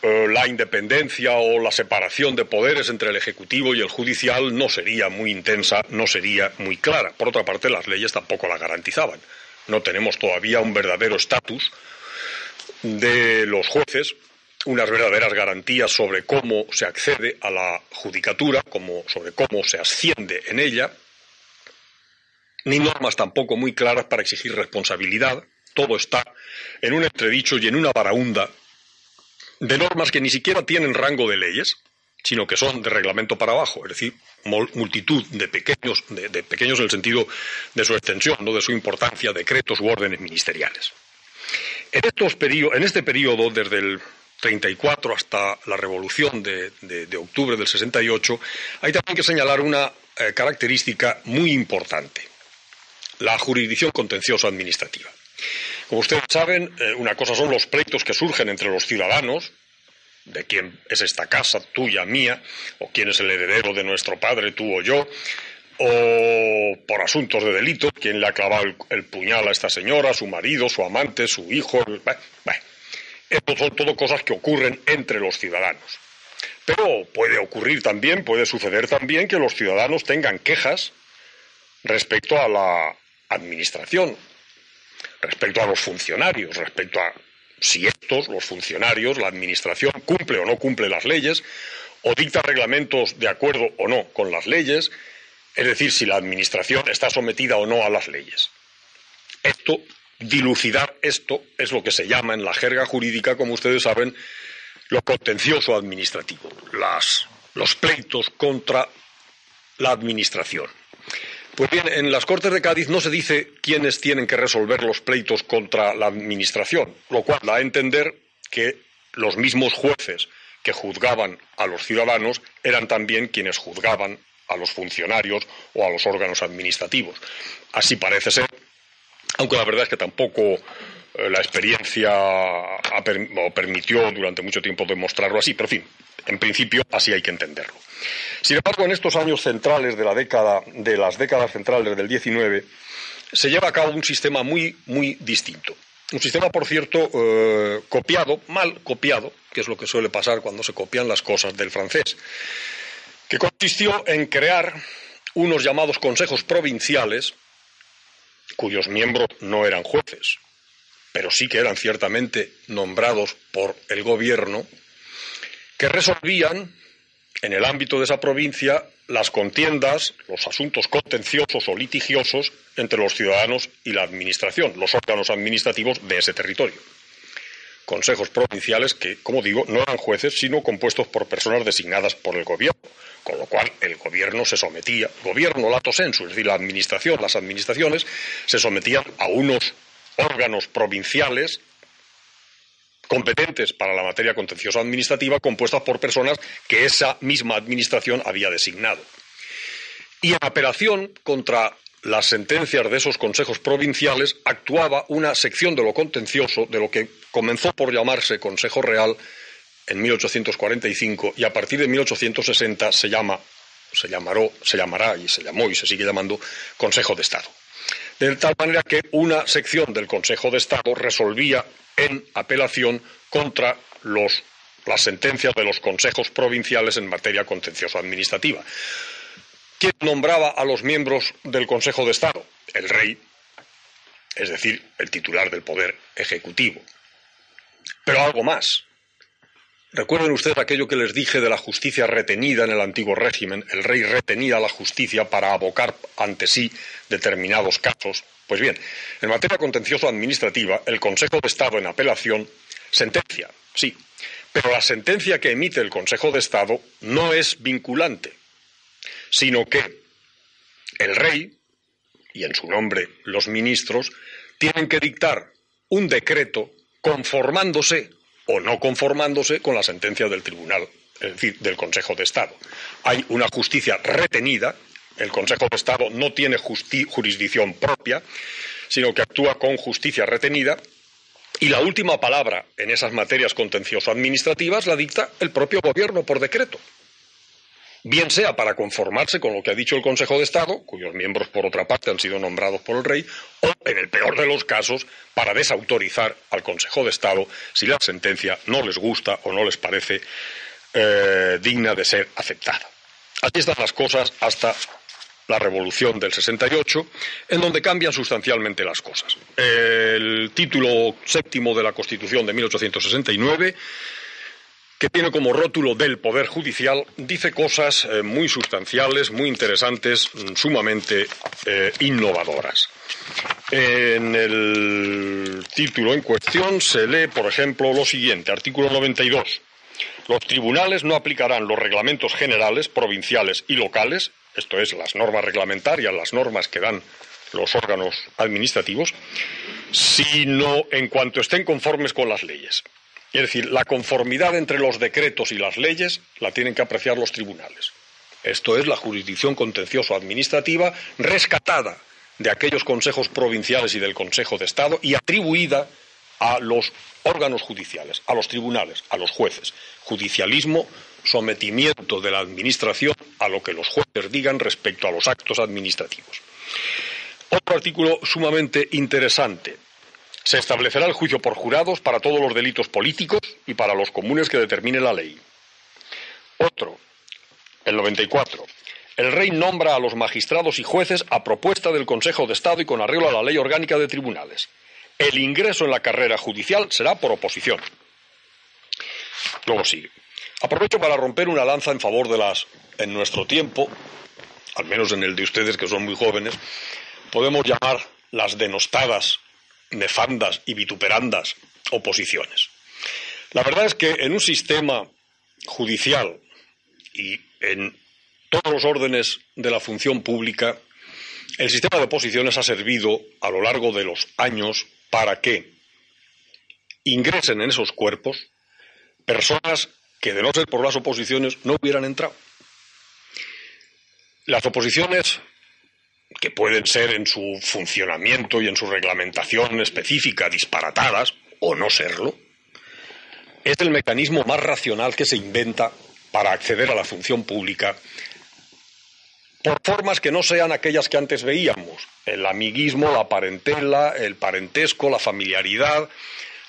eh, la independencia o la separación de poderes entre el Ejecutivo y el Judicial no sería muy intensa, no sería muy clara. Por otra parte, las leyes tampoco la garantizaban. No tenemos todavía un verdadero estatus de los jueces, unas verdaderas garantías sobre cómo se accede a la judicatura, sobre cómo se asciende en ella, ni normas tampoco muy claras para exigir responsabilidad. Todo está en un entredicho y en una varaunda de normas que ni siquiera tienen rango de leyes, sino que son de reglamento para abajo, es decir, multitud de pequeños, de, pequeños en el sentido de su extensión, no de su importancia, decretos u órdenes ministeriales. En, estos en este periodo, desde el 34 hasta la revolución de, octubre del 68, hay también que señalar una eh, característica muy importante, la jurisdicción contenciosa administrativa. Como ustedes saben, eh, una cosa son los pleitos que surgen entre los ciudadanos, de quién es esta casa, tuya, mía, o quién es el heredero de nuestro padre, tú o yo, o por asuntos de delito, quién le ha clavado el, puñal a esta señora, su marido, su amante, su hijo. Bueno, Esto son todo cosas que ocurren entre los ciudadanos. Pero puede ocurrir también, puede suceder también que los ciudadanos tengan quejas respecto a la administración, respecto a los funcionarios, respecto a si estos, los funcionarios, la Administración, cumple o no cumple las leyes, o dicta reglamentos de acuerdo o no con las leyes, es decir, si la Administración está sometida o no a las leyes. Esto, dilucidar esto, es lo que se llama en la jerga jurídica, como ustedes saben, lo contencioso administrativo, los pleitos contra la Administración. Pues bien, en las Cortes de Cádiz no se dice quiénes tienen que resolver los pleitos contra la Administración, lo cual da a entender que los mismos jueces que juzgaban a los ciudadanos eran también quienes juzgaban a los funcionarios o a los órganos administrativos. Así parece ser, aunque la verdad es que tampoco eh, la experiencia permitió durante mucho tiempo demostrarlo así, pero en fin, en principio así hay que entenderlo. Sin embargo, en estos años centrales de la década, de las décadas centrales del 19, se lleva a cabo un sistema muy, muy distinto. Un sistema, por cierto, eh, copiado, mal copiado, que es lo que suele pasar cuando se copian las cosas del francés, que consistió en crear unos llamados consejos provinciales, cuyos miembros no eran jueces, pero sí que eran ciertamente nombrados por el gobierno, que resolvían en el ámbito de esa provincia las contiendas, los asuntos contenciosos o litigiosos entre los ciudadanos y la Administración, los órganos administrativos de ese territorio. Consejos provinciales que, como digo, no eran jueces, sino compuestos por personas designadas por el gobierno, con lo cual el gobierno se sometía, gobierno lato sensu, es decir, la administración, las administraciones, se sometían a unos órganos provinciales competentes para la materia contenciosa administrativa compuestas por personas que esa misma administración había designado. Y en apelación contra las sentencias de esos consejos provinciales actuaba una sección de lo contencioso, de lo que comenzó por llamarse Consejo Real, en 1845 y a partir de 1860 se llama, se se llamará y se llamó y se sigue llamando Consejo de Estado. De tal manera que una sección del Consejo de Estado resolvía en apelación contra las sentencias de los consejos provinciales en materia contencioso administrativa. ¿Quién nombraba a los miembros del Consejo de Estado? El rey, es decir, el titular del poder ejecutivo. Pero algo más. Recuerden ustedes aquello que les dije de la justicia retenida en el antiguo régimen. El rey retenía la justicia para abocar ante sí determinados casos. Pues bien, en materia contencioso administrativa, el Consejo de Estado en apelación sentencia, sí, pero la sentencia que emite el Consejo de Estado no es vinculante, sino que el rey, y en su nombre los ministros, tienen que dictar un decreto conformándose o no conformándose con la sentencia del Tribunal, es decir, del Consejo de Estado. Hay una justicia retenida, el Consejo de Estado no tiene jurisdicción propia, sino que actúa con justicia retenida y la última palabra en esas materias contencioso-administrativas la dicta el propio Gobierno por decreto bien sea para conformarse con lo que ha dicho el Consejo de Estado, cuyos miembros, por otra parte, han sido nombrados por el rey, o, en el peor de los casos, para desautorizar al Consejo de Estado si la sentencia no les gusta o no les parece eh, digna de ser aceptada. Así están las cosas hasta la revolución del 68, en donde cambian sustancialmente las cosas. El título séptimo de la Constitución de 1869 que tiene como rótulo del Poder Judicial, dice cosas eh, muy sustanciales, muy interesantes, mm, sumamente eh, innovadoras. En el título en cuestión se lee, por ejemplo, lo siguiente, artículo 92. Los tribunales no aplicarán los reglamentos generales, provinciales y locales, esto es, las normas reglamentarias, las normas que dan los órganos administrativos, sino en cuanto estén conformes con las leyes. Es decir, la conformidad entre los decretos y las leyes la tienen que apreciar los tribunales. Esto es la jurisdicción contencioso-administrativa rescatada de aquellos consejos provinciales y del Consejo de Estado y atribuida a los órganos judiciales, a los tribunales, a los jueces. Judicialismo, sometimiento de la Administración a lo que los jueces digan respecto a los actos administrativos. Otro artículo sumamente interesante. Se establecerá el juicio por jurados para todos los delitos políticos y para los comunes que determine la ley. Otro, el 94. El rey nombra a los magistrados y jueces a propuesta del Consejo de Estado y con arreglo a la ley orgánica de tribunales. El ingreso en la carrera judicial será por oposición. Luego sigue. Aprovecho para romper una lanza en favor de las, en nuestro tiempo, al menos en el de ustedes que son muy jóvenes, podemos llamar las denostadas nefandas y vituperandas oposiciones. La verdad es que en un sistema judicial y en todos los órdenes de la función pública, el sistema de oposiciones ha servido a lo largo de los años para que ingresen en esos cuerpos personas que de no ser por las oposiciones no hubieran entrado. Las oposiciones que pueden ser en su funcionamiento y en su reglamentación específica disparatadas, o no serlo, es el mecanismo más racional que se inventa para acceder a la función pública por formas que no sean aquellas que antes veíamos, el amiguismo, la parentela, el parentesco, la familiaridad,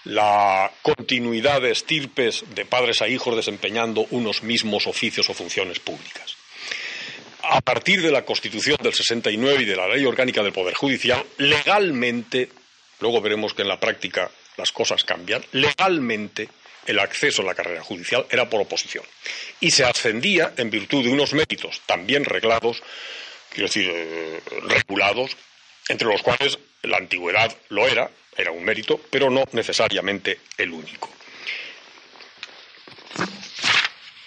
la continuidad de estirpes de padres a hijos desempeñando unos mismos oficios o funciones públicas a partir de la Constitución del 69 y de la Ley Orgánica del Poder Judicial, legalmente, luego veremos que en la práctica las cosas cambian, legalmente el acceso a la carrera judicial era por oposición. Y se ascendía en virtud de unos méritos también reglados, quiero decir, eh, regulados, entre los cuales la antigüedad lo era, era un mérito, pero no necesariamente el único.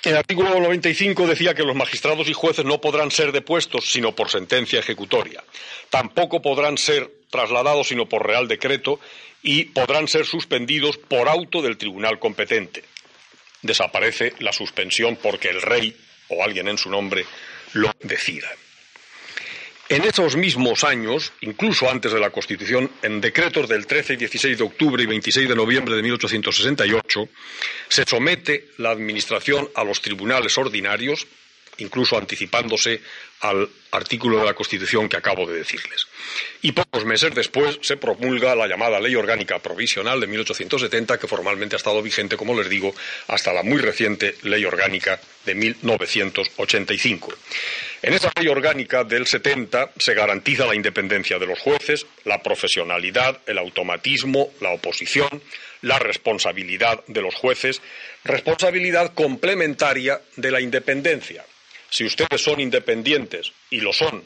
El artículo 95 decía que los magistrados y jueces no podrán ser depuestos sino por sentencia ejecutoria. Tampoco podrán ser trasladados sino por real decreto y podrán ser suspendidos por auto del tribunal competente. Desaparece la suspensión porque el rey o alguien en su nombre lo decida. En esos mismos años, incluso antes de la Constitución, en decretos del 13 y 16 de octubre y 26 de noviembre de 1868, se somete la Administración a los tribunales ordinarios, incluso anticipándose al artículo de la Constitución que acabo de decirles. Y pocos meses después se promulga la llamada Ley Orgánica Provisional de 1870, que formalmente ha estado vigente, como les digo, hasta la muy reciente Ley Orgánica de 1985. En esa Ley Orgánica del 70 se garantiza la independencia de los jueces, la profesionalidad, el automatismo, la oposición, la responsabilidad de los jueces, responsabilidad complementaria de la independencia. Si ustedes son independientes, y lo son,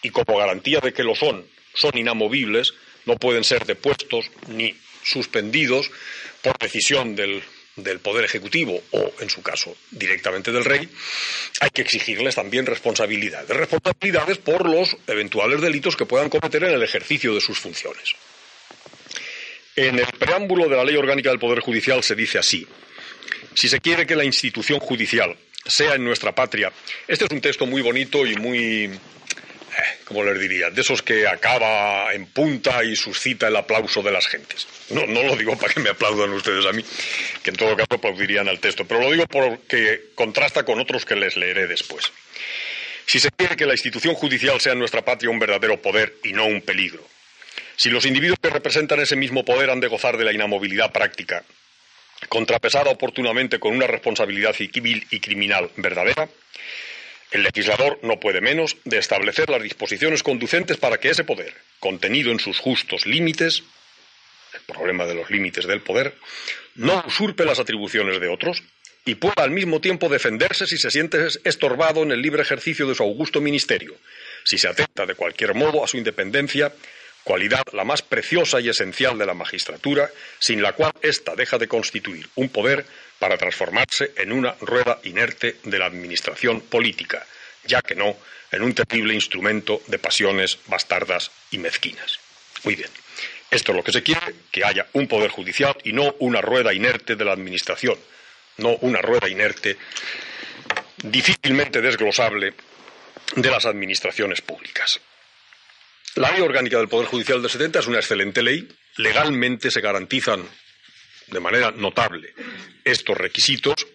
y como garantía de que lo son, son inamovibles, no pueden ser depuestos ni suspendidos por decisión del, Poder Ejecutivo o, en su caso, directamente del Rey, hay que exigirles también responsabilidades. Responsabilidades por los eventuales delitos que puedan cometer en el ejercicio de sus funciones. En el preámbulo de la Ley Orgánica del Poder Judicial se dice así. Si se quiere que la institución judicial sea en nuestra patria. Este es un texto muy bonito y muy, ¿cómo les diría? De esos que acaba en punta y suscita el aplauso de las gentes. No, no lo digo para que me aplaudan ustedes a mí, que en todo caso aplaudirían al texto, pero lo digo porque contrasta con otros que les leeré después. Si se quiere que la institución judicial sea en nuestra patria un verdadero poder y no un peligro, si los individuos que representan ese mismo poder han de gozar de la inamovilidad práctica, contrapesada oportunamente con una responsabilidad civil y criminal verdadera, el legislador no puede menos de establecer las disposiciones conducentes para que ese poder, contenido en sus justos límites, el problema de los límites del poder, no usurpe las atribuciones de otros y pueda al mismo tiempo defenderse si se siente estorbado en el libre ejercicio de su augusto ministerio, si se atenta de cualquier modo a su independencia cualidad la más preciosa y esencial de la magistratura, sin la cual ésta deja de constituir un poder para transformarse en una rueda inerte de la administración política, ya que no en un terrible instrumento de pasiones bastardas y mezquinas. Muy bien. Esto es lo que se quiere, que haya un poder judicial y no una rueda inerte de la administración, no una rueda inerte difícilmente desglosable de las administraciones públicas. La ley orgánica del Poder Judicial del 70 es una excelente ley. Legalmente se garantizan de manera notable estos requisitos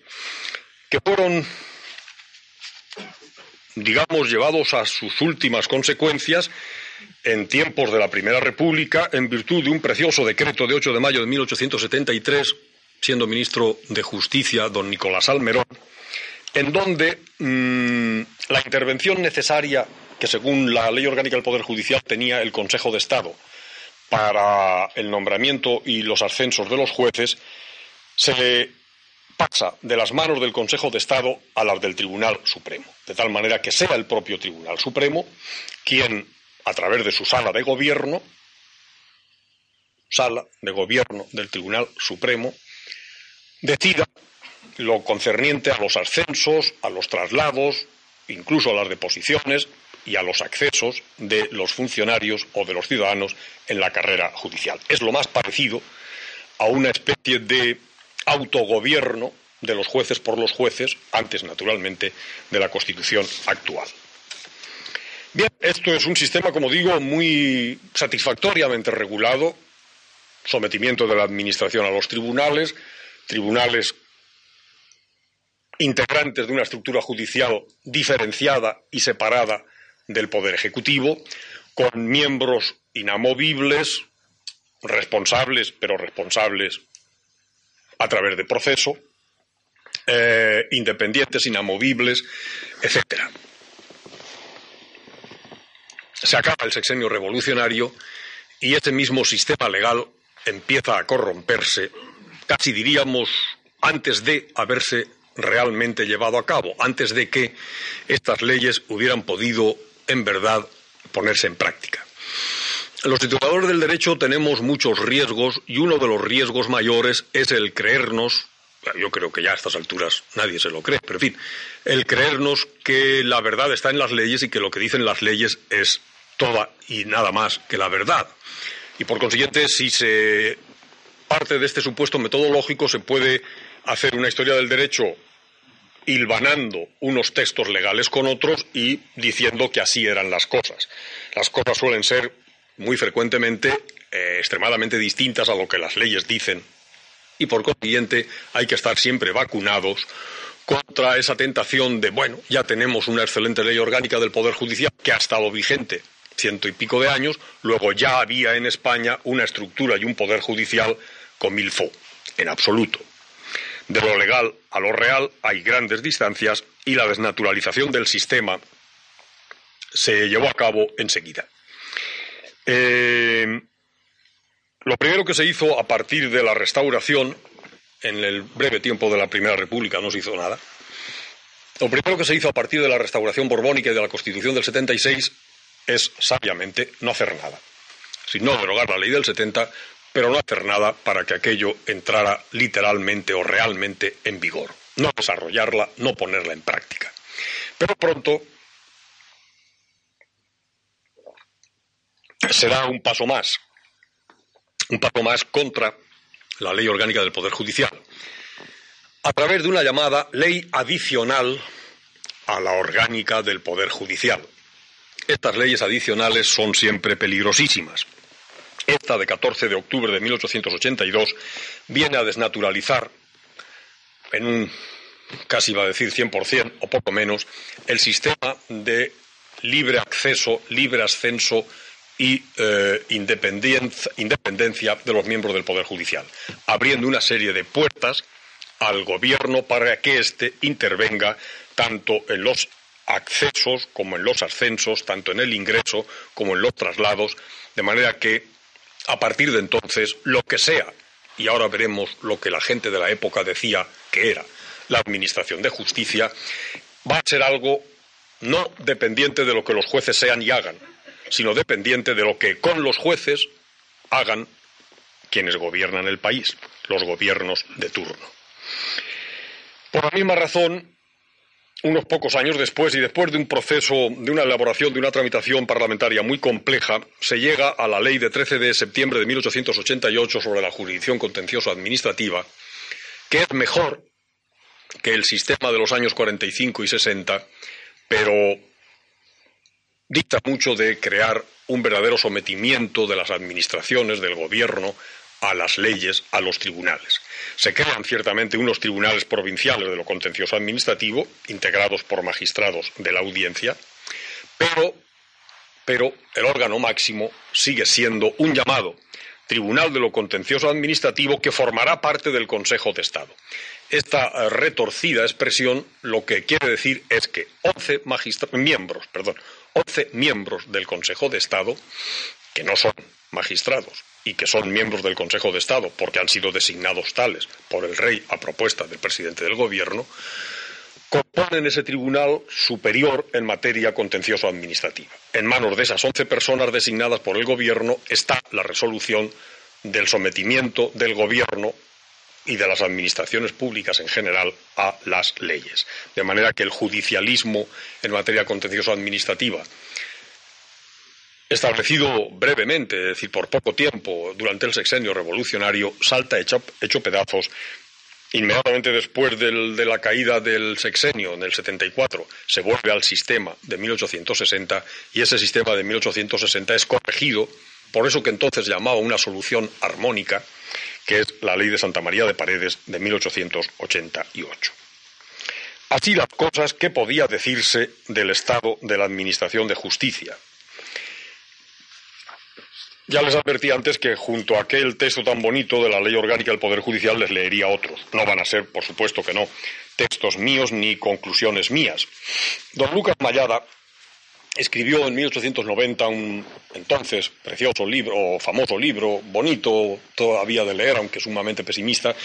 que fueron, digamos, llevados a sus últimas consecuencias en tiempos de la Primera República en virtud de un precioso decreto de 8 de mayo de 1873, siendo ministro de Justicia don Nicolás Almerón, en donde mm, la intervención necesaria que según la Ley Orgánica del Poder Judicial tenía el Consejo de Estado para el nombramiento y los ascensos de los jueces, se pasa de las manos del Consejo de Estado a las del Tribunal Supremo, de tal manera que sea el propio Tribunal Supremo quien, a través de su sala de gobierno, sala de gobierno del Tribunal Supremo, decida lo concerniente a los ascensos, a los traslados, incluso a las deposiciones y a los accesos de los funcionarios o de los ciudadanos en la carrera judicial. Es lo más parecido a una especie de autogobierno de los jueces por los jueces, antes naturalmente de la Constitución actual. Bien, esto es un sistema, como digo, muy satisfactoriamente regulado, sometimiento de la Administración a los tribunales, tribunales integrantes de una estructura judicial diferenciada y separada del Poder Ejecutivo, con miembros inamovibles, responsables, pero responsables a través de proceso, eh, independientes, inamovibles, etcétera. Se acaba el sexenio revolucionario y este mismo sistema legal empieza a corromperse, casi diríamos antes de haberse realmente llevado a cabo, antes de que estas leyes hubieran podido en verdad ponerse en práctica. Los tituladores del derecho tenemos muchos riesgos y uno de los riesgos mayores es el creernos, yo creo que ya a estas alturas nadie se lo cree, pero en fin, el creernos que la verdad está en las leyes y que lo que dicen las leyes es toda y nada más que la verdad. Y por consiguiente, si se parte de este supuesto metodológico, se puede hacer una historia del derecho hilvanando unos textos legales con otros y diciendo que así eran las cosas. Las cosas suelen ser muy frecuentemente eh, extremadamente distintas a lo que las leyes dicen y por consiguiente hay que estar siempre vacunados contra esa tentación de, bueno, ya tenemos una excelente ley orgánica del Poder Judicial que ha estado vigente ciento y pico de años, luego ya había en España una estructura y un Poder Judicial con mil fo, en absoluto. De lo legal a lo real hay grandes distancias y la desnaturalización del sistema se llevó a cabo enseguida. Eh, lo primero que se hizo a partir de la restauración, en el breve tiempo de la Primera República no se hizo nada, lo primero que se hizo a partir de la restauración borbónica y de la Constitución del 76 es sabiamente no hacer nada. sino derogar la ley del 70, pero no hacer nada para que aquello entrara literalmente o realmente en vigor. No desarrollarla, no ponerla en práctica. Pero pronto será un paso más, un paso más contra la ley orgánica del Poder Judicial, a través de una llamada ley adicional a la orgánica del Poder Judicial. Estas leyes adicionales son siempre peligrosísimas. Esta de 14 de octubre de 1882 viene a desnaturalizar en un casi iba a decir 100% o poco menos el sistema de libre acceso, libre ascenso y eh, independencia de los miembros del Poder Judicial, abriendo una serie de puertas al Gobierno para que éste intervenga tanto en los accesos como en los ascensos, tanto en el ingreso como en los traslados, de manera que a partir de entonces lo que sea, y ahora veremos lo que la gente de la época decía que era la Administración de Justicia, va a ser algo no dependiente de lo que los jueces sean y hagan, sino dependiente de lo que con los jueces hagan quienes gobiernan el país, los gobiernos de turno. Por la misma razón, unos pocos años después y después de un proceso, de una elaboración, de una tramitación parlamentaria muy compleja, se llega a la ley de 13 de septiembre de 1888 sobre la jurisdicción contencioso administrativa, que es mejor que el sistema de los años 45 y 60, pero dicta mucho de crear un verdadero sometimiento de las administraciones, del gobierno, a las leyes, a los tribunales. Se crean ciertamente unos tribunales provinciales de lo contencioso administrativo, integrados por magistrados de la audiencia, pero, pero el órgano máximo sigue siendo un llamado Tribunal de lo Contencioso Administrativo que formará parte del Consejo de Estado. Esta eh, retorcida expresión lo que quiere decir es que 11 miembros, perdón, 11 miembros del Consejo de Estado, que no son magistrados, y que son miembros del Consejo de Estado porque han sido designados tales por el rey a propuesta del presidente del Gobierno, componen ese tribunal superior en materia contencioso administrativa. En manos de esas once personas designadas por el Gobierno está la resolución del sometimiento del Gobierno y de las administraciones públicas en general a las leyes. De manera que el judicialismo en materia contencioso administrativa establecido brevemente, es decir, por poco tiempo, durante el sexenio revolucionario, salta hecho, hecho pedazos inmediatamente después de la caída del sexenio, en el 74, se vuelve al sistema de 1860 y ese sistema de 1860 es corregido por eso que entonces llamaba una solución armónica, que es la ley de Santa María de Paredes de 1888. Así las cosas que podía decirse del estado de la Administración de Justicia, ya les advertí antes que junto a aquel texto tan bonito de la Ley Orgánica del Poder Judicial les leería otros. No van a ser, por supuesto que no, textos míos ni conclusiones mías. Don Lucas Mayada escribió en 1890 un entonces precioso libro, famoso libro, bonito todavía de leer, aunque sumamente pesimista,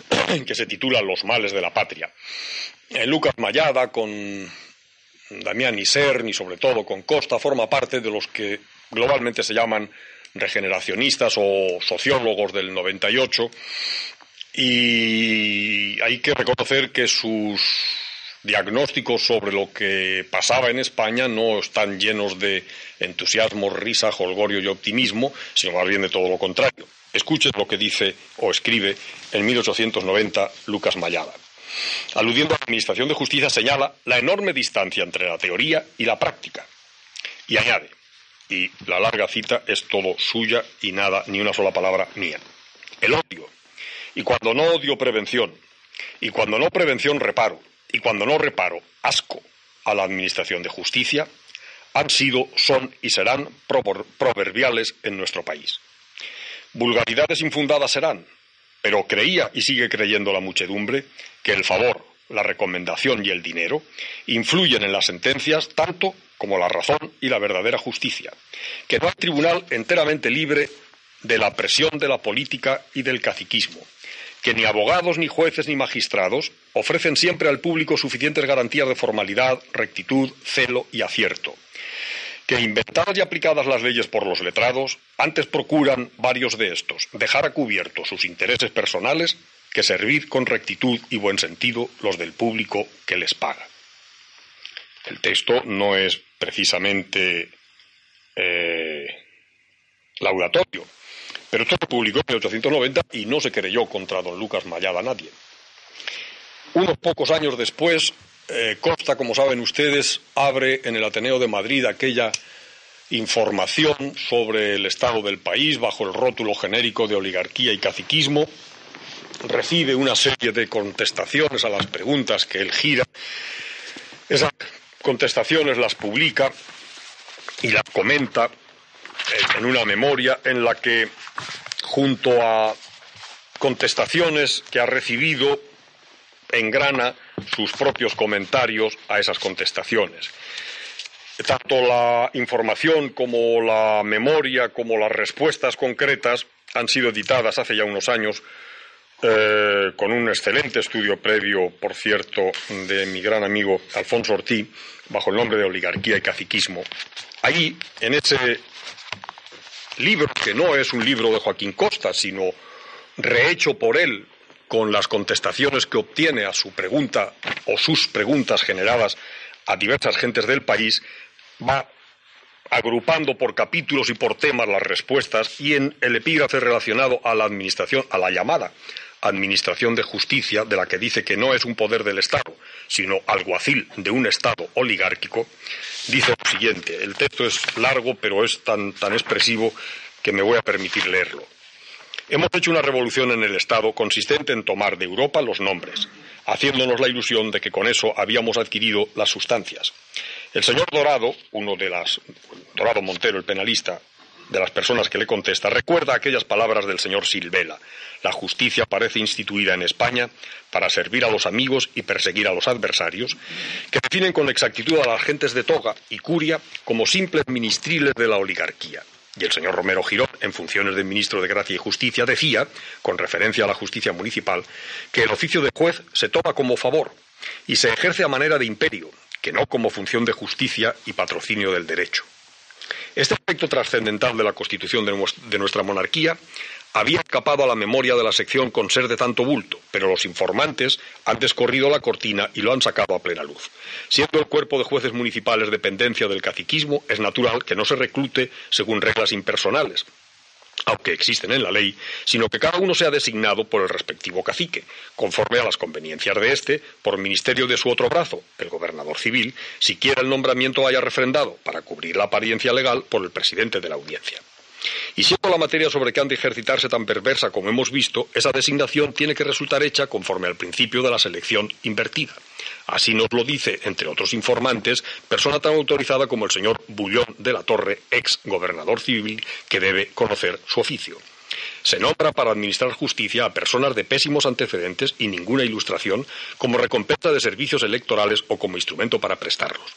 <clears throat> que se titula Los males de la patria. Eh, Lucas Mayada, con Damián Iser, y sobre todo con Costa, forma parte de los que globalmente se llaman regeneracionistas o sociólogos del 98 y hay que reconocer que sus diagnósticos sobre lo que pasaba en España no están llenos de entusiasmo, risa, holgorio y optimismo, sino más bien de todo lo contrario. Escuchen lo que dice o escribe en 1890 Lucas Mayada. aludiendo a la Administración de Justicia, señala la enorme distancia entre la teoría y la práctica. Y añade, y la larga cita es todo suya y nada, ni una sola palabra mía. El odio. Y cuando no odio, prevención. Y cuando no prevención, reparo. Y cuando no reparo, asco a la Administración de Justicia, han sido, son y serán proverbiales en nuestro país. Vulgaridades infundadas serán, pero creía y sigue creyendo la muchedumbre que el favor, la recomendación y el dinero influyen en las sentencias tanto como la razón y la verdadera justicia, que no hay tribunal enteramente libre de la presión de la política y del caciquismo, que ni abogados, ni jueces, ni magistrados ofrecen siempre al público suficientes garantías de formalidad, rectitud, celo y acierto, que inventadas y aplicadas las leyes por los letrados, antes procuran varios de estos dejar a cubierto sus intereses personales que servir con rectitud y buen sentido los del público que les paga. El texto no es precisamente eh, laudatorio, pero esto se publicó en 1890 y no se creyó contra don Lucas Mayada nadie. Unos pocos años después, eh, Costa, como saben ustedes, abre en el Ateneo de Madrid aquella información sobre el estado del país bajo el rótulo genérico de oligarquía y caciquismo, recibe una serie de contestaciones a las preguntas que él gira. Esas contestaciones las publica y las comenta en una memoria en la que, junto a contestaciones que ha recibido, engrana sus propios comentarios a esas contestaciones. Tanto la información como la memoria como las respuestas concretas han sido editadas hace ya unos años eh, con un excelente estudio previo, por cierto, de mi gran amigo Alfonso Ortiz, bajo el nombre de Oligarquía y Caciquismo. Ahí, en ese libro, que no es un libro de Joaquín Costa, sino rehecho por él con las contestaciones que obtiene a su pregunta o sus preguntas generadas a diversas gentes del país, va agrupando por capítulos y por temas las respuestas y en el epígrafe relacionado a la administración, a la llamada Administración de Justicia, de la que dice que no es un poder del Estado, sino alguacil de un Estado oligárquico, dice lo siguiente. El texto es largo, pero es tan, tan expresivo que me voy a permitir leerlo. Hemos hecho una revolución en el Estado consistente en tomar de Europa los nombres, haciéndonos la ilusión de que con eso habíamos adquirido las sustancias. El señor Dorado, uno de las. Dorado Montero, el penalista, de las personas que le contesta, recuerda aquellas palabras del señor Silvela. La justicia parece instituida en España para servir a los amigos y perseguir a los adversarios, que definen con exactitud a las gentes de toga y curia como simples ministriles de la oligarquía. Y el señor Romero Girón, en funciones de ministro de Gracia y Justicia, decía, con referencia a la justicia municipal, que el oficio de juez se toma como favor y se ejerce a manera de imperio, que no como función de justicia y patrocinio del derecho. Este aspecto trascendental de la constitución de nuestra monarquía había escapado a la memoria de la sección con ser de tanto bulto, pero los informantes han descorrido la cortina y lo han sacado a plena luz. Siendo el cuerpo de jueces municipales dependencia del caciquismo, es natural que no se reclute según reglas impersonales, aunque existen en la ley, sino que cada uno sea designado por el respectivo cacique, conforme a las conveniencias de éste, por ministerio de su otro brazo, el gobernador civil, si quiera el nombramiento haya refrendado, para cubrir la apariencia legal, por el presidente de la audiencia. Y siendo la materia sobre que han de ejercitarse tan perversa como hemos visto, esa designación tiene que resultar hecha conforme al principio de la selección invertida. Así nos lo dice, entre otros informantes, persona tan autorizada como el señor Bullón de la Torre, ex gobernador civil, que debe conocer su oficio. Se nombra para administrar justicia a personas de pésimos antecedentes y ninguna ilustración como recompensa de servicios electorales o como instrumento para prestarlos.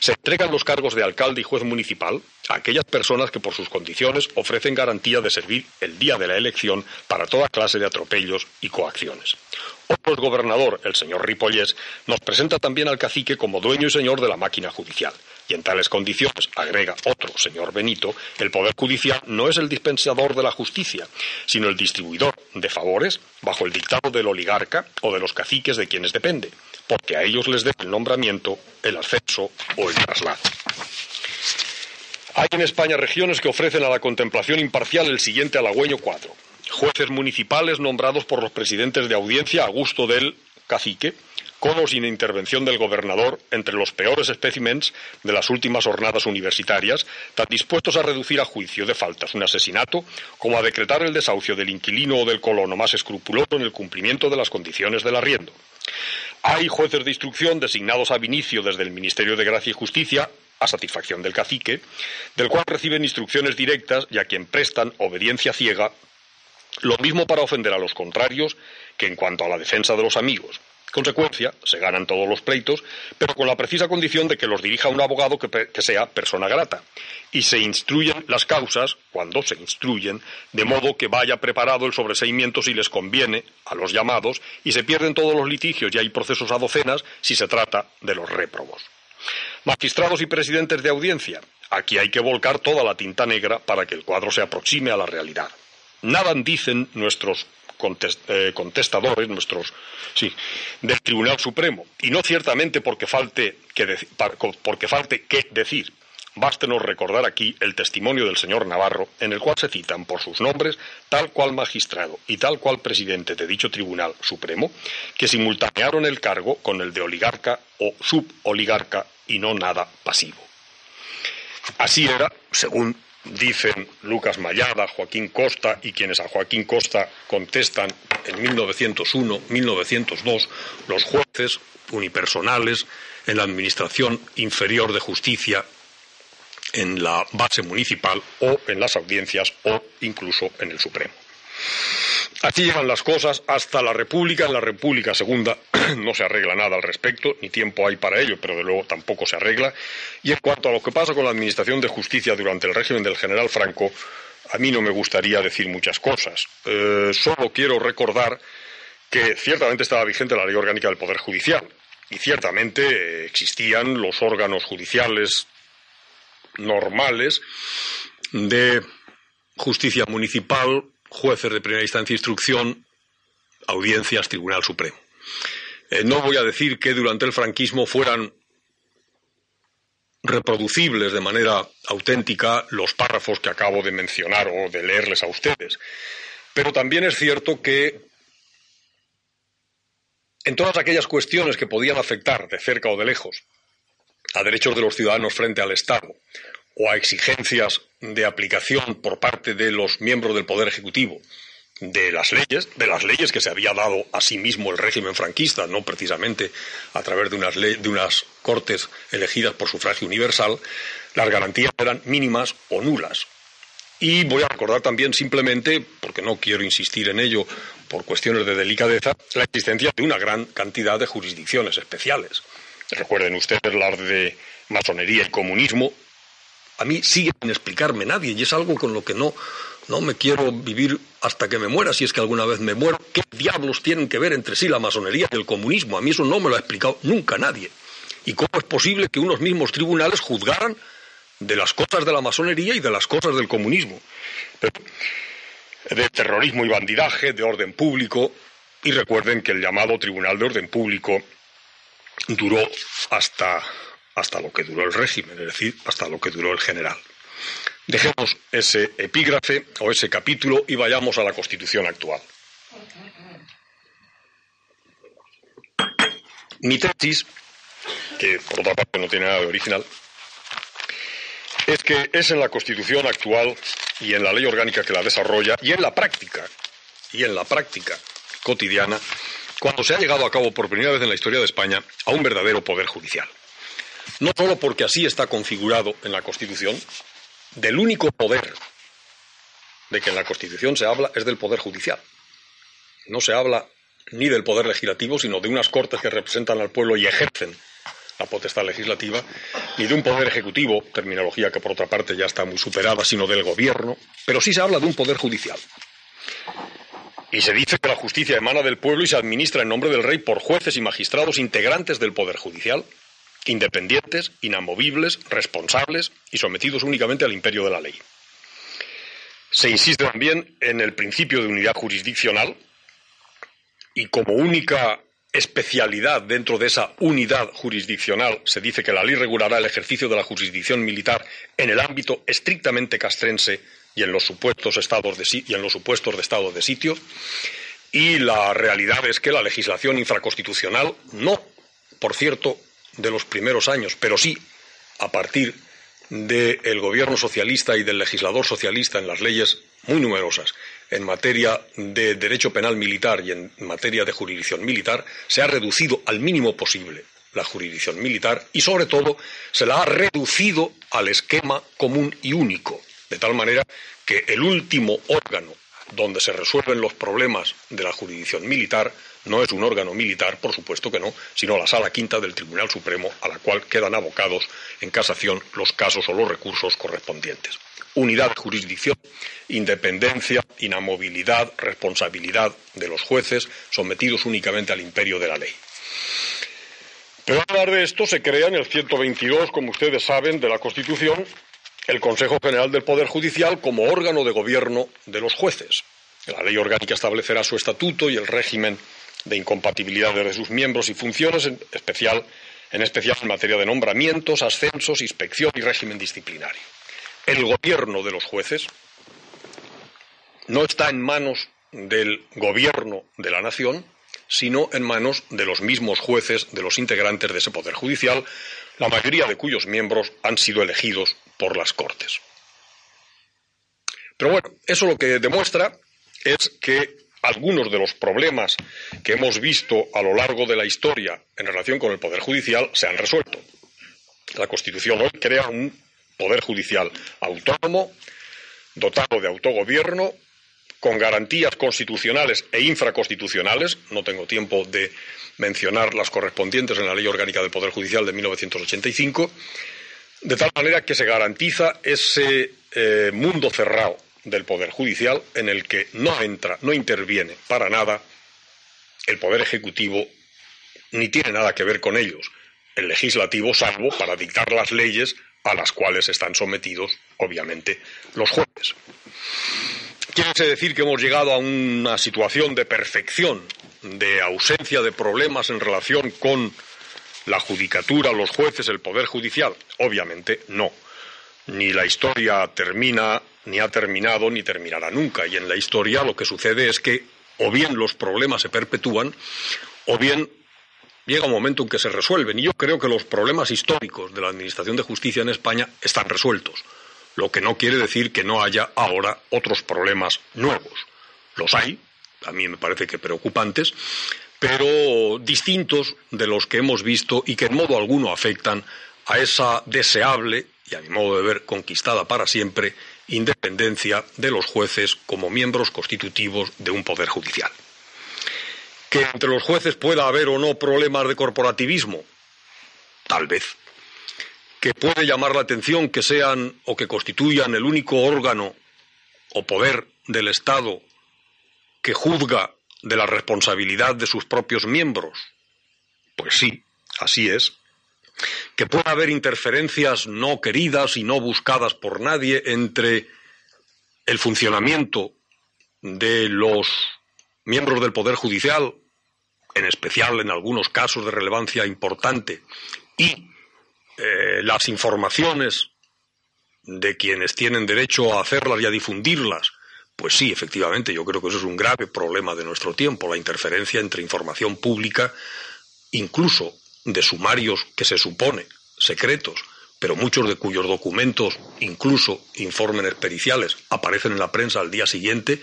Se entregan los cargos de alcalde y juez municipal a aquellas personas que por sus condiciones ofrecen garantía de servir el día de la elección para toda clase de atropellos y coacciones. Otro gobernador, el señor Ripollés, nos presenta también al cacique como dueño y señor de la máquina judicial. Y en tales condiciones, agrega otro señor Benito, el Poder Judicial no es el dispensador de la justicia, sino el distribuidor de favores bajo el dictado del oligarca o de los caciques de quienes depende, porque a ellos les debe el nombramiento, el ascenso o el traslado. Hay en España regiones que ofrecen a la contemplación imparcial el siguiente halagüeño cuadro. Jueces municipales nombrados por los presidentes de audiencia a gusto del cacique, con sin intervención del gobernador, entre los peores espécimens de las últimas jornadas universitarias, tan dispuestos a reducir a juicio de faltas un asesinato como a decretar el desahucio del inquilino o del colono más escrupuloso en el cumplimiento de las condiciones del arriendo. Hay jueces de instrucción designados a Vinicio desde el Ministerio de Gracia y Justicia a satisfacción del cacique, del cual reciben instrucciones directas y a quien prestan obediencia ciega, lo mismo para ofender a los contrarios que en cuanto a la defensa de los amigos. Consecuencia, se ganan todos los pleitos, pero con la precisa condición de que los dirija un abogado que, sea persona grata. Y se instruyen las causas, cuando se instruyen, de modo que vaya preparado el sobreseimiento si les conviene a los llamados, y se pierden todos los litigios y hay procesos a docenas si se trata de los réprobos. Magistrados y presidentes de audiencia. Aquí hay que volcar toda la tinta negra para que el cuadro se aproxime a la realidad. Nada dicen nuestros eh, contestadores, nuestros, sí, del Tribunal Supremo. Y no ciertamente porque falte que, porque falte qué decir. Bástenos recordar aquí el testimonio del señor Navarro, en el cual se citan por sus nombres tal cual magistrado y tal cual presidente de dicho Tribunal Supremo, que simultanearon el cargo con el de oligarca o suboligarca y no nada pasivo. Así era, según dicen Lucas Mayada, Joaquín Costa y quienes a Joaquín Costa contestan en 1901, 1902, los jueces unipersonales en la Administración Inferior de Justicia en la base municipal o en las audiencias o incluso en el Supremo. Así llegan las cosas hasta la República. En la República Segunda <clears throat> no se arregla nada al respecto, ni tiempo hay para ello, pero de luego tampoco se arregla. Y en cuanto a lo que pasa con la Administración de Justicia durante el régimen del general Franco, a mí no me gustaría decir muchas cosas. Eh, solo quiero recordar que ciertamente estaba vigente la Ley Orgánica del Poder Judicial y ciertamente existían los órganos judiciales normales de justicia municipal, jueces de primera instancia e instrucción, audiencias, Tribunal Supremo. Eh, no voy a decir que durante el franquismo fueran reproducibles de manera auténtica los párrafos que acabo de mencionar o de leerles a ustedes, pero también es cierto que en todas aquellas cuestiones que podían afectar de cerca o de lejos a derechos de los ciudadanos frente al Estado o a exigencias de aplicación por parte de los miembros del Poder Ejecutivo de las leyes, de las leyes que se había dado a sí mismo el régimen franquista, no precisamente a través de unas, de unas cortes elegidas por sufragio universal, las garantías eran mínimas o nulas. Y voy a recordar también simplemente, porque no quiero insistir en ello por cuestiones de delicadeza, la existencia de una gran cantidad de jurisdicciones especiales. Recuerden ustedes las de masonería y comunismo, a mí sigue sin explicarme nadie y es algo con lo que no, no me quiero vivir hasta que me muera, si es que alguna vez me muero. ¿Qué diablos tienen que ver entre sí la masonería y el comunismo? A mí eso no me lo ha explicado nunca nadie. ¿Y cómo es posible que unos mismos tribunales juzgaran de las cosas de la masonería y de las cosas del comunismo? de terrorismo y bandidaje, de orden público, y recuerden que el llamado Tribunal de Orden Público duró hasta hasta lo que duró el régimen, es decir, hasta lo que duró el general. Dejemos ese epígrafe o ese capítulo y vayamos a la Constitución actual. Mi tesis, que por otra parte no tiene nada de original, es que es en la Constitución actual y en la ley orgánica que la desarrolla y en la práctica, y en la práctica cotidiana, cuando se ha llegado a cabo por primera vez en la historia de España a un verdadero poder judicial no solo porque así está configurado en la Constitución, del único poder de que en la Constitución se habla es del poder judicial. No se habla ni del poder legislativo, sino de unas cortes que representan al pueblo y ejercen la potestad legislativa, ni de un poder ejecutivo, terminología que por otra parte ya está muy superada, sino del gobierno, pero sí se habla de un poder judicial. Y se dice que la justicia emana del pueblo y se administra en nombre del rey por jueces y magistrados integrantes del poder judicial, independientes, inamovibles, responsables y sometidos únicamente al imperio de la ley. Se insiste también en el principio de unidad jurisdiccional y como única especialidad dentro de esa unidad jurisdiccional se dice que la ley regulará el ejercicio de la jurisdicción militar en el ámbito estrictamente castrense y en los supuestos estados de y en los supuestos de estado de sitio y la realidad es que la legislación infraconstitucional, no, por cierto, de los primeros años, pero sí a partir del gobierno socialista y del legislador socialista en las leyes muy numerosas en materia de derecho penal militar y en materia de jurisdicción militar, se ha reducido al mínimo posible la jurisdicción militar y, sobre todo, se la ha reducido al esquema común y único, de tal manera que el último órgano donde se resuelven los problemas de la jurisdicción militar no es un órgano militar, por supuesto que no, sino la Sala Quinta del Tribunal Supremo, a la cual quedan abocados en casación los casos o los recursos correspondientes. Unidad de jurisdicción, independencia, inamovilidad, responsabilidad de los jueces, sometidos únicamente al imperio de la ley. Pero a hablar de esto se crea en el 122, como ustedes saben, de la Constitución, el Consejo General del Poder Judicial como órgano de gobierno de los jueces. La ley orgánica establecerá su estatuto y el régimen de incompatibilidad de sus miembros y funciones, en especial, en especial en materia de nombramientos, ascensos, inspección y régimen disciplinario. El gobierno de los jueces no está en manos del gobierno de la nación, sino en manos de los mismos jueces, de los integrantes de ese poder judicial, la mayoría de cuyos miembros han sido elegidos por las Cortes. Pero bueno, eso lo que demuestra es que algunos de los problemas que hemos visto a lo largo de la historia en relación con el Poder Judicial se han resuelto. La Constitución hoy crea un Poder Judicial autónomo, dotado de autogobierno, con garantías constitucionales e infraconstitucionales. No tengo tiempo de mencionar las correspondientes en la Ley Orgánica del Poder Judicial de 1985, de tal manera que se garantiza ese eh, mundo cerrado del Poder Judicial en el que no entra, no interviene para nada el Poder Ejecutivo, ni tiene nada que ver con ellos el Legislativo, salvo para dictar las leyes a las cuales están sometidos, obviamente, los jueces. Quiere decir que hemos llegado a una situación de perfección, de ausencia de problemas en relación con la judicatura, los jueces, el Poder Judicial? Obviamente no. Ni la historia termina, ni ha terminado, ni terminará nunca. Y en la historia lo que sucede es que o bien los problemas se perpetúan, o bien llega un momento en que se resuelven. Y yo creo que los problemas históricos de la Administración de Justicia en España están resueltos lo que no quiere decir que no haya ahora otros problemas nuevos. Los hay, a mí me parece que preocupantes, pero distintos de los que hemos visto y que en modo alguno afectan a esa deseable y a mi modo de ver conquistada para siempre independencia de los jueces como miembros constitutivos de un poder judicial. Que entre los jueces pueda haber o no problemas de corporativismo, tal vez que puede llamar la atención que sean o que constituyan el único órgano o poder del Estado que juzga de la responsabilidad de sus propios miembros? Pues sí, así es. Que pueda haber interferencias no queridas y no buscadas por nadie entre el funcionamiento de los miembros del Poder Judicial, en especial en algunos casos de relevancia importante, y eh, las informaciones de quienes tienen derecho a hacerlas y a difundirlas, pues sí, efectivamente, yo creo que eso es un grave problema de nuestro tiempo, la interferencia entre información pública, incluso de sumarios que se supone secretos, pero muchos de cuyos documentos, incluso informes periciales, aparecen en la prensa al día siguiente,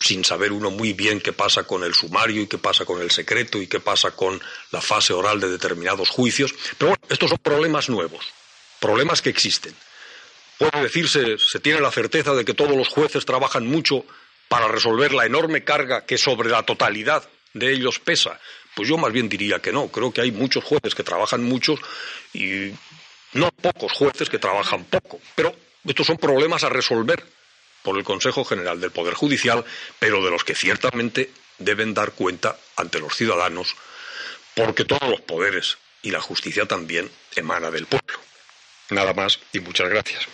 sin saber uno muy bien qué pasa con el sumario y qué pasa con el secreto y qué pasa con la fase oral de determinados juicios. Pero bueno, estos son problemas nuevos, problemas que existen. Puede decirse, se tiene la certeza de que todos los jueces trabajan mucho para resolver la enorme carga que sobre la totalidad de ellos pesa. Pues yo más bien diría que no. Creo que hay muchos jueces que trabajan mucho y no pocos jueces que trabajan poco. Pero estos son problemas a resolver por el Consejo General del Poder Judicial, pero de los que ciertamente deben dar cuenta ante los ciudadanos, porque todos los poderes y la justicia también emana del pueblo. Nada más y muchas gracias.